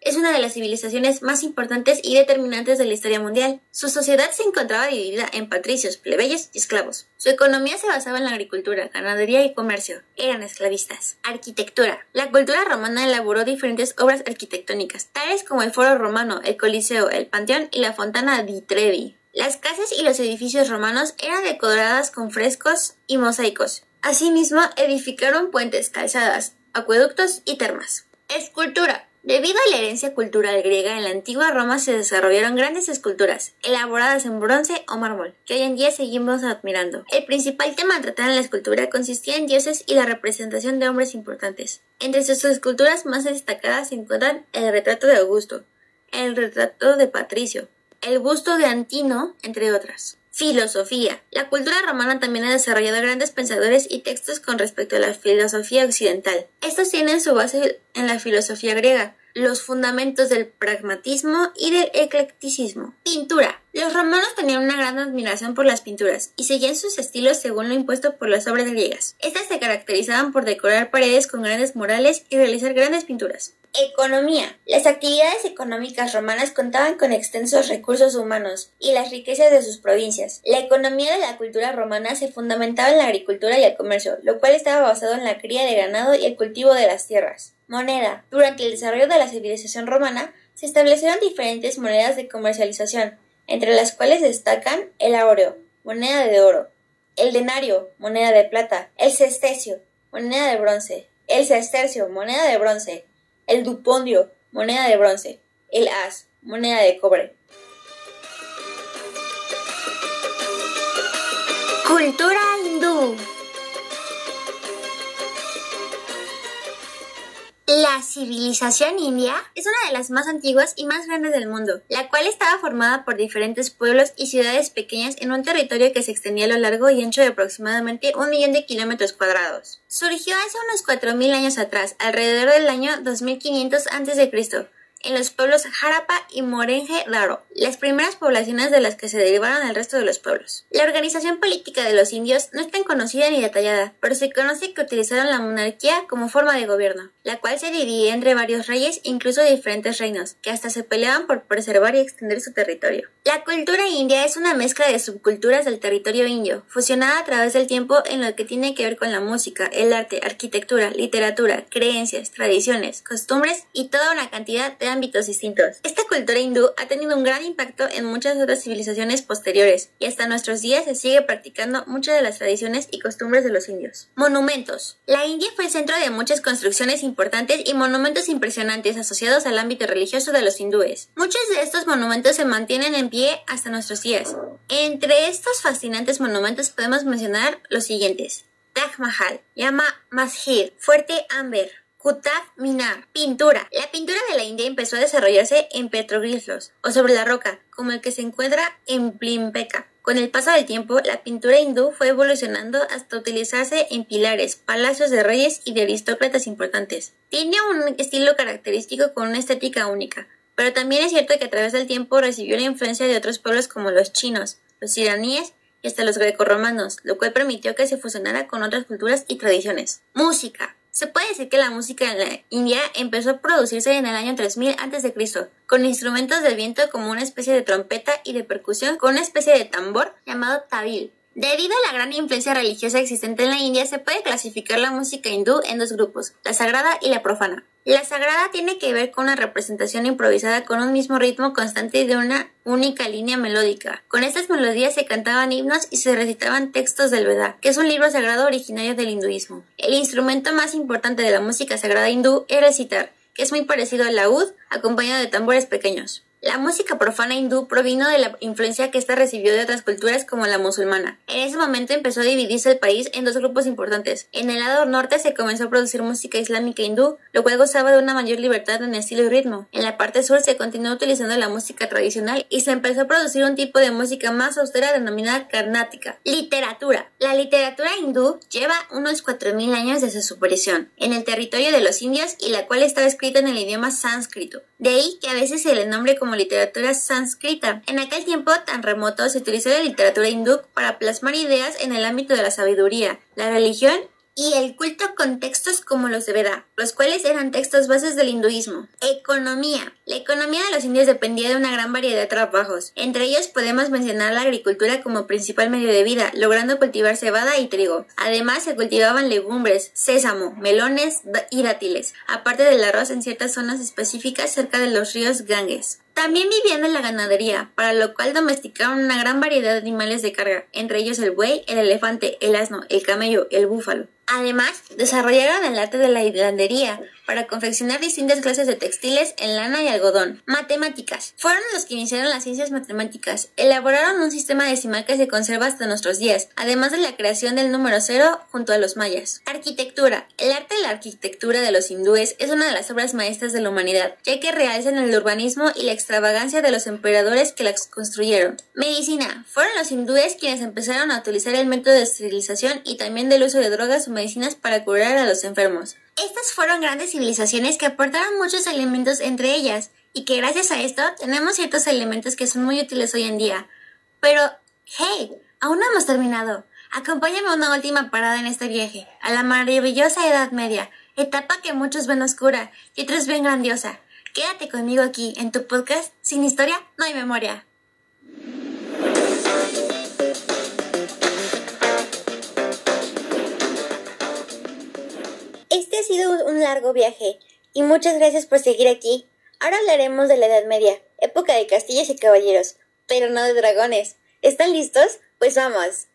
es una de las civilizaciones más importantes y determinantes de la historia mundial. Su sociedad se encontraba dividida en patricios, plebeyos y esclavos. Su economía se basaba en la agricultura, ganadería y comercio. Eran esclavistas. Arquitectura. La cultura romana elaboró diferentes obras arquitectónicas, tales como el Foro Romano, el Coliseo, el Panteón y la Fontana di Trevi. Las casas y los edificios romanos eran decoradas con frescos y mosaicos. Asimismo, edificaron puentes, calzadas, acueductos y termas. Escultura. Debido a la herencia cultural griega, en la antigua Roma se desarrollaron grandes esculturas, elaboradas en bronce o mármol, que hoy en día seguimos admirando. El principal tema tratado en la escultura consistía en dioses y la representación de hombres importantes. Entre sus esculturas más destacadas se encuentran el retrato de Augusto, el retrato de Patricio, el busto de Antino, entre otras. Filosofía. La cultura romana también ha desarrollado grandes pensadores y textos con respecto a la filosofía occidental. Estos tienen su base en la filosofía griega, los fundamentos del pragmatismo y del eclecticismo. Pintura. Los romanos tenían una gran admiración por las pinturas y seguían sus estilos según lo impuesto por las obras griegas. Estas se caracterizaban por decorar paredes con grandes murales y realizar grandes pinturas. Economía. Las actividades económicas romanas contaban con extensos recursos humanos y las riquezas de sus provincias. La economía de la cultura romana se fundamentaba en la agricultura y el comercio, lo cual estaba basado en la cría de ganado y el cultivo de las tierras. Moneda. Durante el desarrollo de la civilización romana, se establecieron diferentes monedas de comercialización, entre las cuales destacan el aureo, moneda de oro, el denario, moneda de plata, el cestecio, moneda de bronce, el sestercio, moneda de bronce, el dupondio, moneda de bronce, el as, moneda de cobre. Cultura hindú. La civilización india es una de las más antiguas y más grandes del mundo, la cual estaba formada por diferentes pueblos y ciudades pequeñas en un territorio que se extendía a lo largo y ancho de aproximadamente un millón de kilómetros cuadrados. Surgió hace unos 4.000 años atrás, alrededor del año 2500 a.C., en los pueblos Harappa y Mohenjo-Daro, las primeras poblaciones de las que se derivaron el resto de los pueblos. La organización política de los indios no es tan conocida ni detallada, pero se conoce que utilizaron la monarquía como forma de gobierno, la cual se dividía entre varios reyes e incluso diferentes reinos, que hasta se peleaban por preservar y extender su territorio. La cultura india es una mezcla de subculturas del territorio indio, fusionada a través del tiempo en lo que tiene que ver con la música, el arte, arquitectura, literatura, creencias, tradiciones, costumbres y toda una cantidad de ámbitos distintos. Esta cultura hindú ha tenido un gran impacto en muchas otras civilizaciones posteriores y hasta nuestros días se sigue practicando muchas de las tradiciones y costumbres de los indios. Monumentos. La India fue el centro de muchas construcciones importantes y monumentos impresionantes asociados al ámbito religioso de los hindúes. Muchos de estos monumentos se mantienen en pie hasta nuestros días. Entre estos fascinantes monumentos podemos mencionar los siguientes. Taj Mahal, Yama Masjid, Fuerte Amber, Qutb Minar. Pintura. La pintura de la India empezó a desarrollarse en petroglifos o sobre la roca, como el que se encuentra en Plimpeka. Con el paso del tiempo, la pintura hindú fue evolucionando hasta utilizarse en pilares, palacios de reyes y de aristócratas importantes. Tiene un estilo característico con una estética única, pero también es cierto que a través del tiempo recibió la influencia de otros pueblos como los chinos, los iraníes y hasta los grecorromanos, lo cual permitió que se fusionara con otras culturas y tradiciones. Música. Se puede decir que la música en la India empezó a producirse en el año 3000 a.C., con instrumentos de viento como una especie de trompeta y de percusión con una especie de tambor llamado tabil. Debido a la gran influencia religiosa existente en la India, se puede clasificar la música hindú en dos grupos, la sagrada y la profana. La sagrada tiene que ver con una representación improvisada con un mismo ritmo constante de una única línea melódica. Con estas melodías se cantaban himnos y se recitaban textos del Veda, que es un libro sagrado originario del hinduismo. El instrumento más importante de la música sagrada hindú era el sitar, que es muy parecido al laúd, acompañado de tambores pequeños. La música profana hindú provino de la influencia que ésta recibió de otras culturas como la musulmana. En ese momento empezó a dividirse el país en dos grupos importantes. En el lado norte se comenzó a producir música islámica hindú, lo cual gozaba de una mayor libertad en estilo y ritmo. En la parte sur se continuó utilizando la música tradicional y se empezó a producir un tipo de música más austera denominada karnática. Literatura. La literatura hindú lleva unos 4.000 años desde su aparición en el territorio de los indios y la cual estaba escrita en el idioma sánscrito. De ahí que a veces se le nombre como literatura sánscrita. En aquel tiempo tan remoto se utilizó la literatura hindú para plasmar ideas en el ámbito de la sabiduría, la religión y el culto con textos como los de Veda, los cuales eran textos bases del hinduismo. Economía. La economía de los indios dependía de una gran variedad de trabajos. Entre ellos podemos mencionar la agricultura como principal medio de vida, logrando cultivar cebada y trigo. Además se cultivaban legumbres, sésamo, melones y dátiles, aparte del arroz en ciertas zonas específicas cerca de los ríos Ganges. También vivían en la ganadería, para lo cual domesticaron una gran variedad de animales de carga, entre ellos el buey, el elefante, el asno, el camello, el búfalo. Además, desarrollaron el arte de la hilandería para confeccionar distintas clases de textiles en lana y algodón. Matemáticas. Fueron los que iniciaron las ciencias matemáticas. Elaboraron un sistema decimal que se conserva hasta nuestros días, además de la creación del número cero junto a los mayas. Arquitectura. El arte de la arquitectura de los hindúes es una de las obras maestras de la humanidad, ya que realzan el urbanismo y la extravagancia de los emperadores que las construyeron. Medicina. Fueron los hindúes quienes empezaron a utilizar el método de esterilización y también del uso de drogas o medicinas para curar a los enfermos. Estas fueron grandes civilizaciones que aportaron muchos elementos entre ellas y que gracias a esto tenemos ciertos elementos que son muy útiles hoy en día. Pero, hey, aún no hemos terminado. Acompáñame a una última parada en este viaje, a la maravillosa Edad Media, etapa que muchos ven oscura y otros ven grandiosa. Quédate conmigo aquí en tu podcast Sin historia no hay memoria. Sido un largo viaje y muchas gracias por seguir aquí. Ahora hablaremos de la Edad Media, época de castillos y caballeros, pero no de dragones. ¿Están listos? Pues vamos.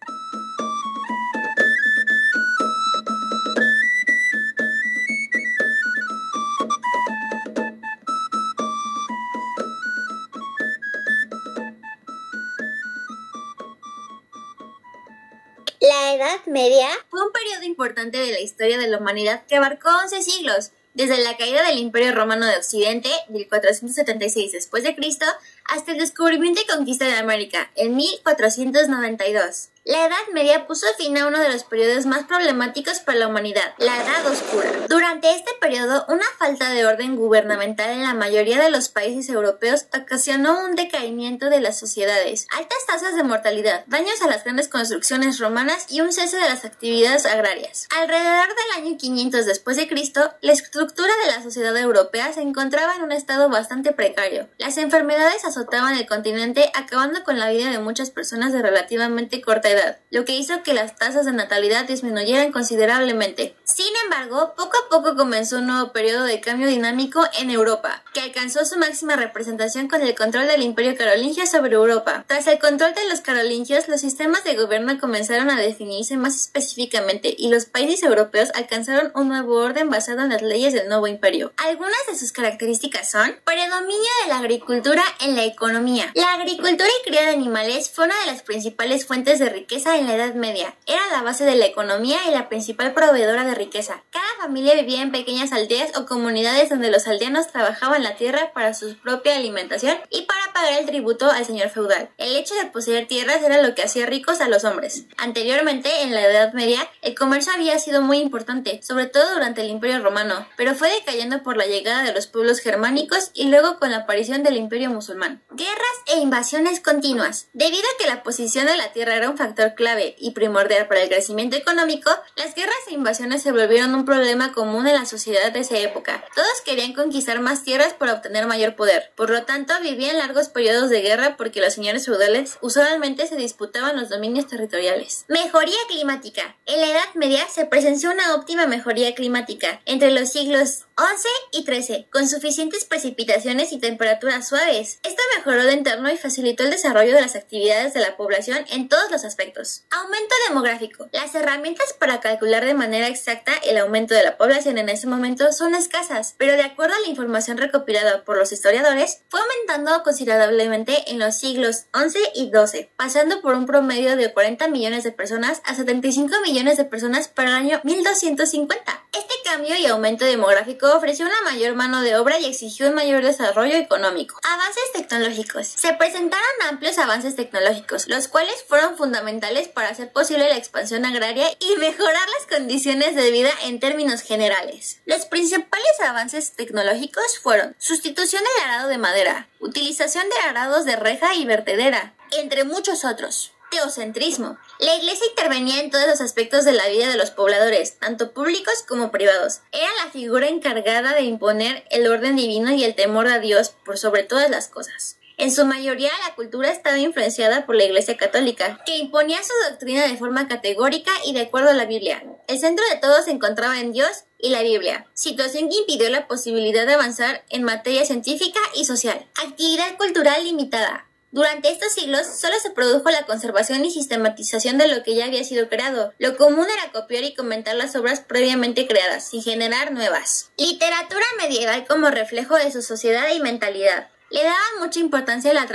La Edad Media fue un periodo importante de la historia de la humanidad que abarcó 11 siglos desde la caída del Imperio Romano de Occidente, del 476 después de Cristo, hasta el descubrimiento y conquista de América, en 1492. La Edad Media puso fin a uno de los periodos más problemáticos para la humanidad, la Edad Oscura. Durante este periodo, una falta de orden gubernamental en la mayoría de los países europeos ocasionó un decaimiento de las sociedades, altas tasas de mortalidad, daños a las grandes construcciones romanas y un cese de las actividades agrarias. Alrededor del año 500 después de Cristo, la estructura de la sociedad europea se encontraba en un estado bastante precario. Las enfermedades azotaban el continente, acabando con la vida de muchas personas de relativamente corta edad, lo que hizo que las tasas de natalidad disminuyeran considerablemente. Sin embargo, poco a poco comenzó un nuevo periodo de cambio dinámico en Europa, que alcanzó su máxima representación con el control del Imperio Carolingio sobre Europa. Tras el control de los carolingios, los sistemas de gobierno comenzaron a definirse más específicamente y los países europeos alcanzaron un nuevo orden basado en las leyes del nuevo imperio. Algunas de sus características son predominio de la agricultura en la economía. La agricultura y cría de animales fue una de las principales fuentes de riqueza en la Edad Media. Era la base de la economía y la principal proveedora de riqueza. Cada familia vivía en pequeñas aldeas o comunidades donde los aldeanos trabajaban la tierra para su propia alimentación y para pagar el tributo al señor feudal. El hecho de poseer tierras era lo que hacía ricos a los hombres. Anteriormente, en la Edad Media, el comercio había sido muy importante, sobre todo durante el Imperio Romano, pero fue decayendo por la llegada de los pueblos germánicos y luego con la aparición del Imperio musulmán. Guerras e invasiones continuas. Debido a que la posición de la tierra era un factor clave y primordial para el crecimiento económico, las guerras e invasiones se volvieron un problema común en la sociedad de esa época. Todos querían conquistar más tierras para obtener mayor poder. Por lo tanto, vivían largos periodos de guerra porque los señores feudales usualmente se disputaban los dominios territoriales. Mejoría climática. En la Edad Media se presenció una óptima mejoría climática entre los siglos 11 y 13, con suficientes precipitaciones y temperaturas suaves. Esto mejoró el entorno y facilitó el desarrollo de las actividades de la población en todos los aspectos. Aumento demográfico. Las herramientas para calcular de manera exacta el aumento de la población en ese momento son escasas, pero de acuerdo a la información recopilada por los historiadores, fue aumentando considerablemente en los siglos 11 y 12, pasando por un promedio de 40 millones de personas a 75 millones de personas para el año 1250. Este cambio y aumento demográfico ofreció una mayor mano de obra y exigió un mayor desarrollo económico. Avances tecnológicos. Se presentaron amplios avances tecnológicos, los cuales fueron fundamentales para hacer posible la expansión agraria y mejorar las condiciones de vida en términos generales. Los principales avances tecnológicos fueron sustitución del arado de madera, utilización de arados de reja y vertedera, entre muchos otros teocentrismo. La iglesia intervenía en todos los aspectos de la vida de los pobladores, tanto públicos como privados. Era la figura encargada de imponer el orden divino y el temor a Dios por sobre todas las cosas. En su mayoría, la cultura estaba influenciada por la Iglesia Católica, que imponía su doctrina de forma categórica y de acuerdo a la Biblia. El centro de todo se encontraba en Dios y la Biblia, situación que impidió la posibilidad de avanzar en materia científica y social. Actividad cultural limitada. Durante estos siglos solo se produjo la conservación y sistematización de lo que ya había sido creado. Lo común era copiar y comentar las obras previamente creadas, sin generar nuevas. Literatura medieval como reflejo de su sociedad y mentalidad. Le daban mucha importancia a la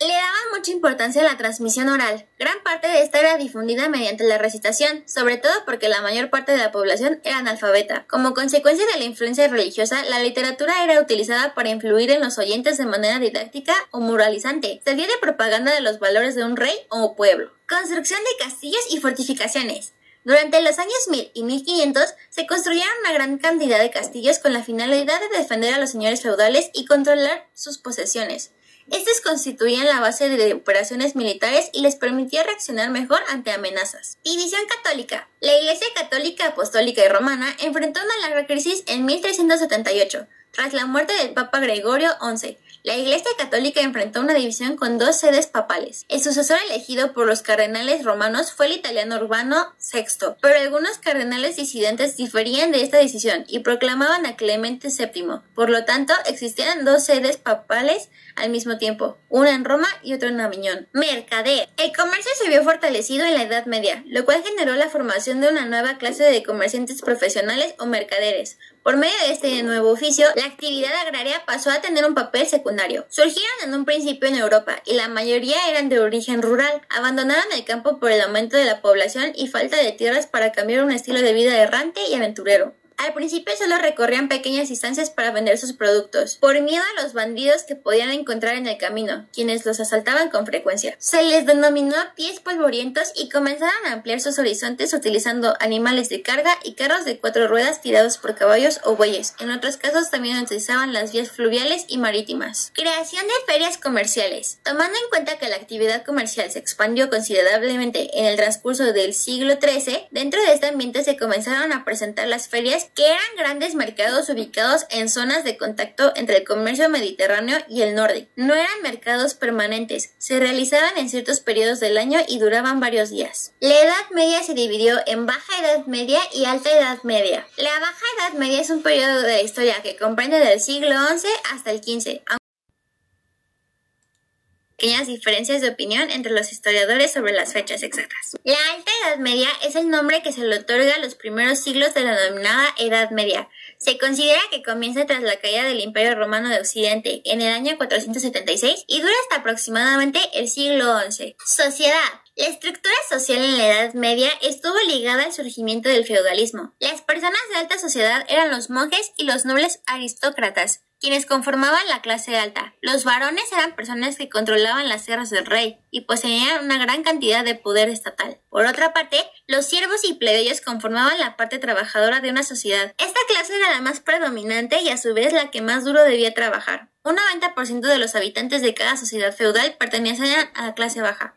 le daban mucha importancia la transmisión oral. Gran parte de esta era difundida mediante la recitación, sobre todo porque la mayor parte de la población era analfabeta. Como consecuencia de la influencia religiosa, la literatura era utilizada para influir en los oyentes de manera didáctica o moralizante. Servía de propaganda de los valores de un rey o pueblo. Construcción de castillos y fortificaciones. Durante los años 1000 y 1500 se construyeron una gran cantidad de castillos con la finalidad de defender a los señores feudales y controlar sus posesiones. Estos constituían la base de operaciones militares y les permitía reaccionar mejor ante amenazas. División católica. La Iglesia Católica Apostólica y Romana enfrentó una larga crisis en 1378, tras la muerte del Papa Gregorio XI. La Iglesia Católica enfrentó una división con dos sedes papales. El sucesor elegido por los cardenales romanos fue el italiano Urbano VI, pero algunos cardenales disidentes diferían de esta decisión y proclamaban a Clemente VII. Por lo tanto, existían dos sedes papales al mismo tiempo, una en Roma y otra en Aviñón. Mercader. El comercio se vio fortalecido en la Edad Media, lo cual generó la formación de una nueva clase de comerciantes profesionales o mercaderes. Por medio de este nuevo oficio, la actividad agraria pasó a tener un papel secundario. Surgieron en un principio en Europa y la mayoría eran de origen rural. Abandonaron el campo por el aumento de la población y falta de tierras para cambiar un estilo de vida errante y aventurero. Al principio solo recorrían pequeñas distancias para vender sus productos, por miedo a los bandidos que podían encontrar en el camino, quienes los asaltaban con frecuencia. Se les denominó pies polvorientos y comenzaron a ampliar sus horizontes utilizando animales de carga y carros de cuatro ruedas tirados por caballos o bueyes. En otros casos también utilizaban las vías fluviales y marítimas. Creación de ferias comerciales. Tomando en cuenta que la actividad comercial se expandió considerablemente en el transcurso del siglo XIII, dentro de este ambiente se comenzaron a presentar las ferias que eran grandes mercados ubicados en zonas de contacto entre el comercio mediterráneo y el norte. No eran mercados permanentes, se realizaban en ciertos periodos del año y duraban varios días. La Edad Media se dividió en Baja Edad Media y Alta Edad Media. La Baja Edad Media es un periodo de historia que comprende del siglo XI hasta el XV, pequeñas diferencias de opinión entre los historiadores sobre las fechas exactas. La Alta Edad Media es el nombre que se le otorga a los primeros siglos de la denominada Edad Media. Se considera que comienza tras la caída del Imperio Romano de Occidente en el año 476 y dura hasta aproximadamente el siglo XI. Sociedad. La estructura social en la Edad Media estuvo ligada al surgimiento del feudalismo. Las personas de alta sociedad eran los monjes y los nobles aristócratas, quienes conformaban la clase alta. Los varones eran personas que controlaban las tierras del rey y poseían una gran cantidad de poder estatal. Por otra parte, los siervos y plebeyos conformaban la parte trabajadora de una sociedad. Esta clase era la más predominante y a su vez la que más duro debía trabajar. Un 90% de los habitantes de cada sociedad feudal pertenecían a la clase baja.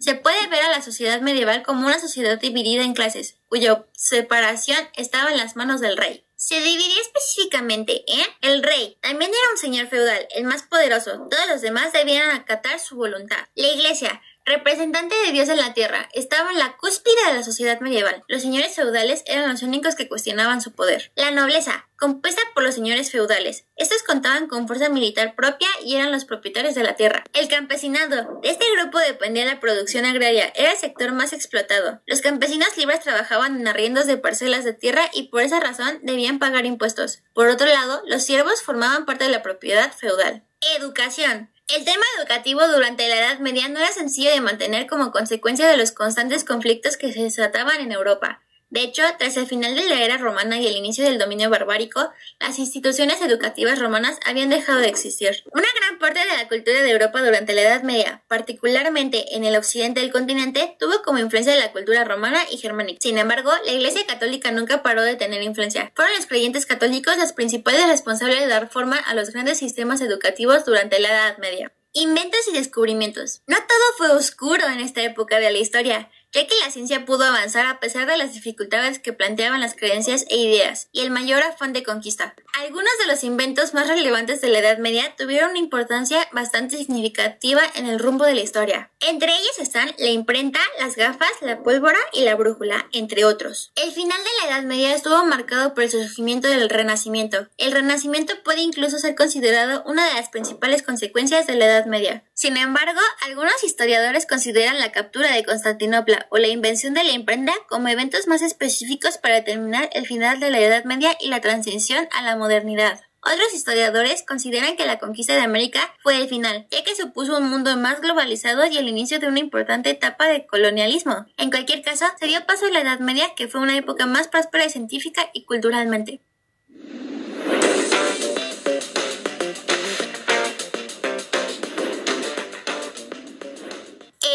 Se puede ver a la sociedad medieval como una sociedad dividida en clases, cuya separación estaba en las manos del rey. Se dividía específicamente en el rey. También era un señor feudal, el más poderoso. Todos los demás debían acatar su voluntad. La iglesia, representante de Dios en la tierra, estaba en la cúspide de la sociedad medieval. Los señores feudales eran los únicos que cuestionaban su poder. La nobleza, compuesta por los señores feudales. Estos contaban con fuerza militar propia y eran los propietarios de la tierra. El campesinado. De este grupo dependía la producción agraria. Era el sector más explotado. Los campesinos libres trabajaban en arriendos de parcelas de tierra y por esa razón debían pagar impuestos. Por otro lado, los siervos formaban parte de la propiedad feudal. Educación. El tema educativo durante la Edad Media no era sencillo de mantener como consecuencia de los constantes conflictos que se desataban en Europa. De hecho, tras el final de la era romana y el inicio del dominio barbárico, las instituciones educativas romanas habían dejado de existir. Una gran parte de la cultura de Europa durante la Edad Media, particularmente en el occidente del continente, tuvo como influencia la cultura romana y germánica. Sin embargo, la Iglesia Católica nunca paró de tener influencia. Fueron los creyentes católicos los principales responsables de dar forma a los grandes sistemas educativos durante la Edad Media. Inventos y descubrimientos. No todo fue oscuro en esta época de la historia ya que la ciencia pudo avanzar a pesar de las dificultades que planteaban las creencias e ideas y el mayor afán de conquista. Algunos de los inventos más relevantes de la Edad Media tuvieron una importancia bastante significativa en el rumbo de la historia. Entre ellos están la imprenta, las gafas, la pólvora y la brújula, entre otros. El final de la Edad Media estuvo marcado por el surgimiento del Renacimiento. El Renacimiento puede incluso ser considerado una de las principales consecuencias de la Edad Media. Sin embargo, algunos historiadores consideran la captura de Constantinopla o la invención de la imprenta como eventos más específicos para determinar el final de la Edad Media y la transición a la modernidad. Otros historiadores consideran que la conquista de América fue el final, ya que supuso un mundo más globalizado y el inicio de una importante etapa de colonialismo. En cualquier caso, se dio paso a la Edad Media, que fue una época más próspera científica y culturalmente.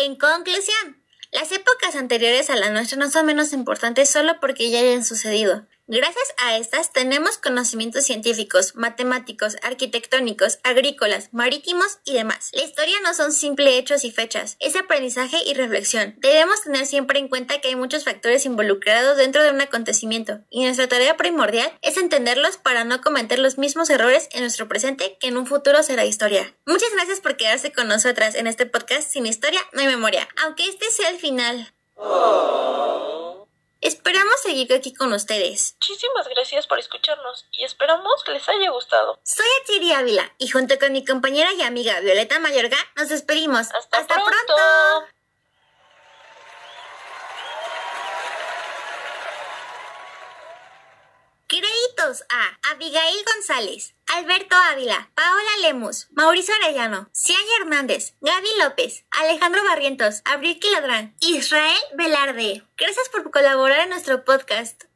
En conclusión, las épocas anteriores a la nuestra no son menos importantes solo porque ya hayan sucedido. Gracias a estas tenemos conocimientos científicos, matemáticos, arquitectónicos, agrícolas, marítimos y demás. La historia no son simples hechos y fechas, es aprendizaje y reflexión. Debemos tener siempre en cuenta que hay muchos factores involucrados dentro de un acontecimiento y nuestra tarea primordial es entenderlos para no cometer los mismos errores en nuestro presente que en un futuro será historia. Muchas gracias por quedarse con nosotras en este podcast Sin Historia no hay memoria, aunque este sea el final. Esperamos seguir aquí con ustedes. Muchísimas gracias por escucharnos y esperamos que les haya gustado. Soy Atiri Ávila y junto con mi compañera y amiga Violeta Mayorga nos despedimos. Hasta, pronto. A Abigail González, Alberto Ávila, Paola Lemus, Mauricio Arellano, Cian Hernández, Gaby López, Alejandro Barrientos, Abril Quiladrán, Israel Velarde. Gracias por colaborar en nuestro podcast.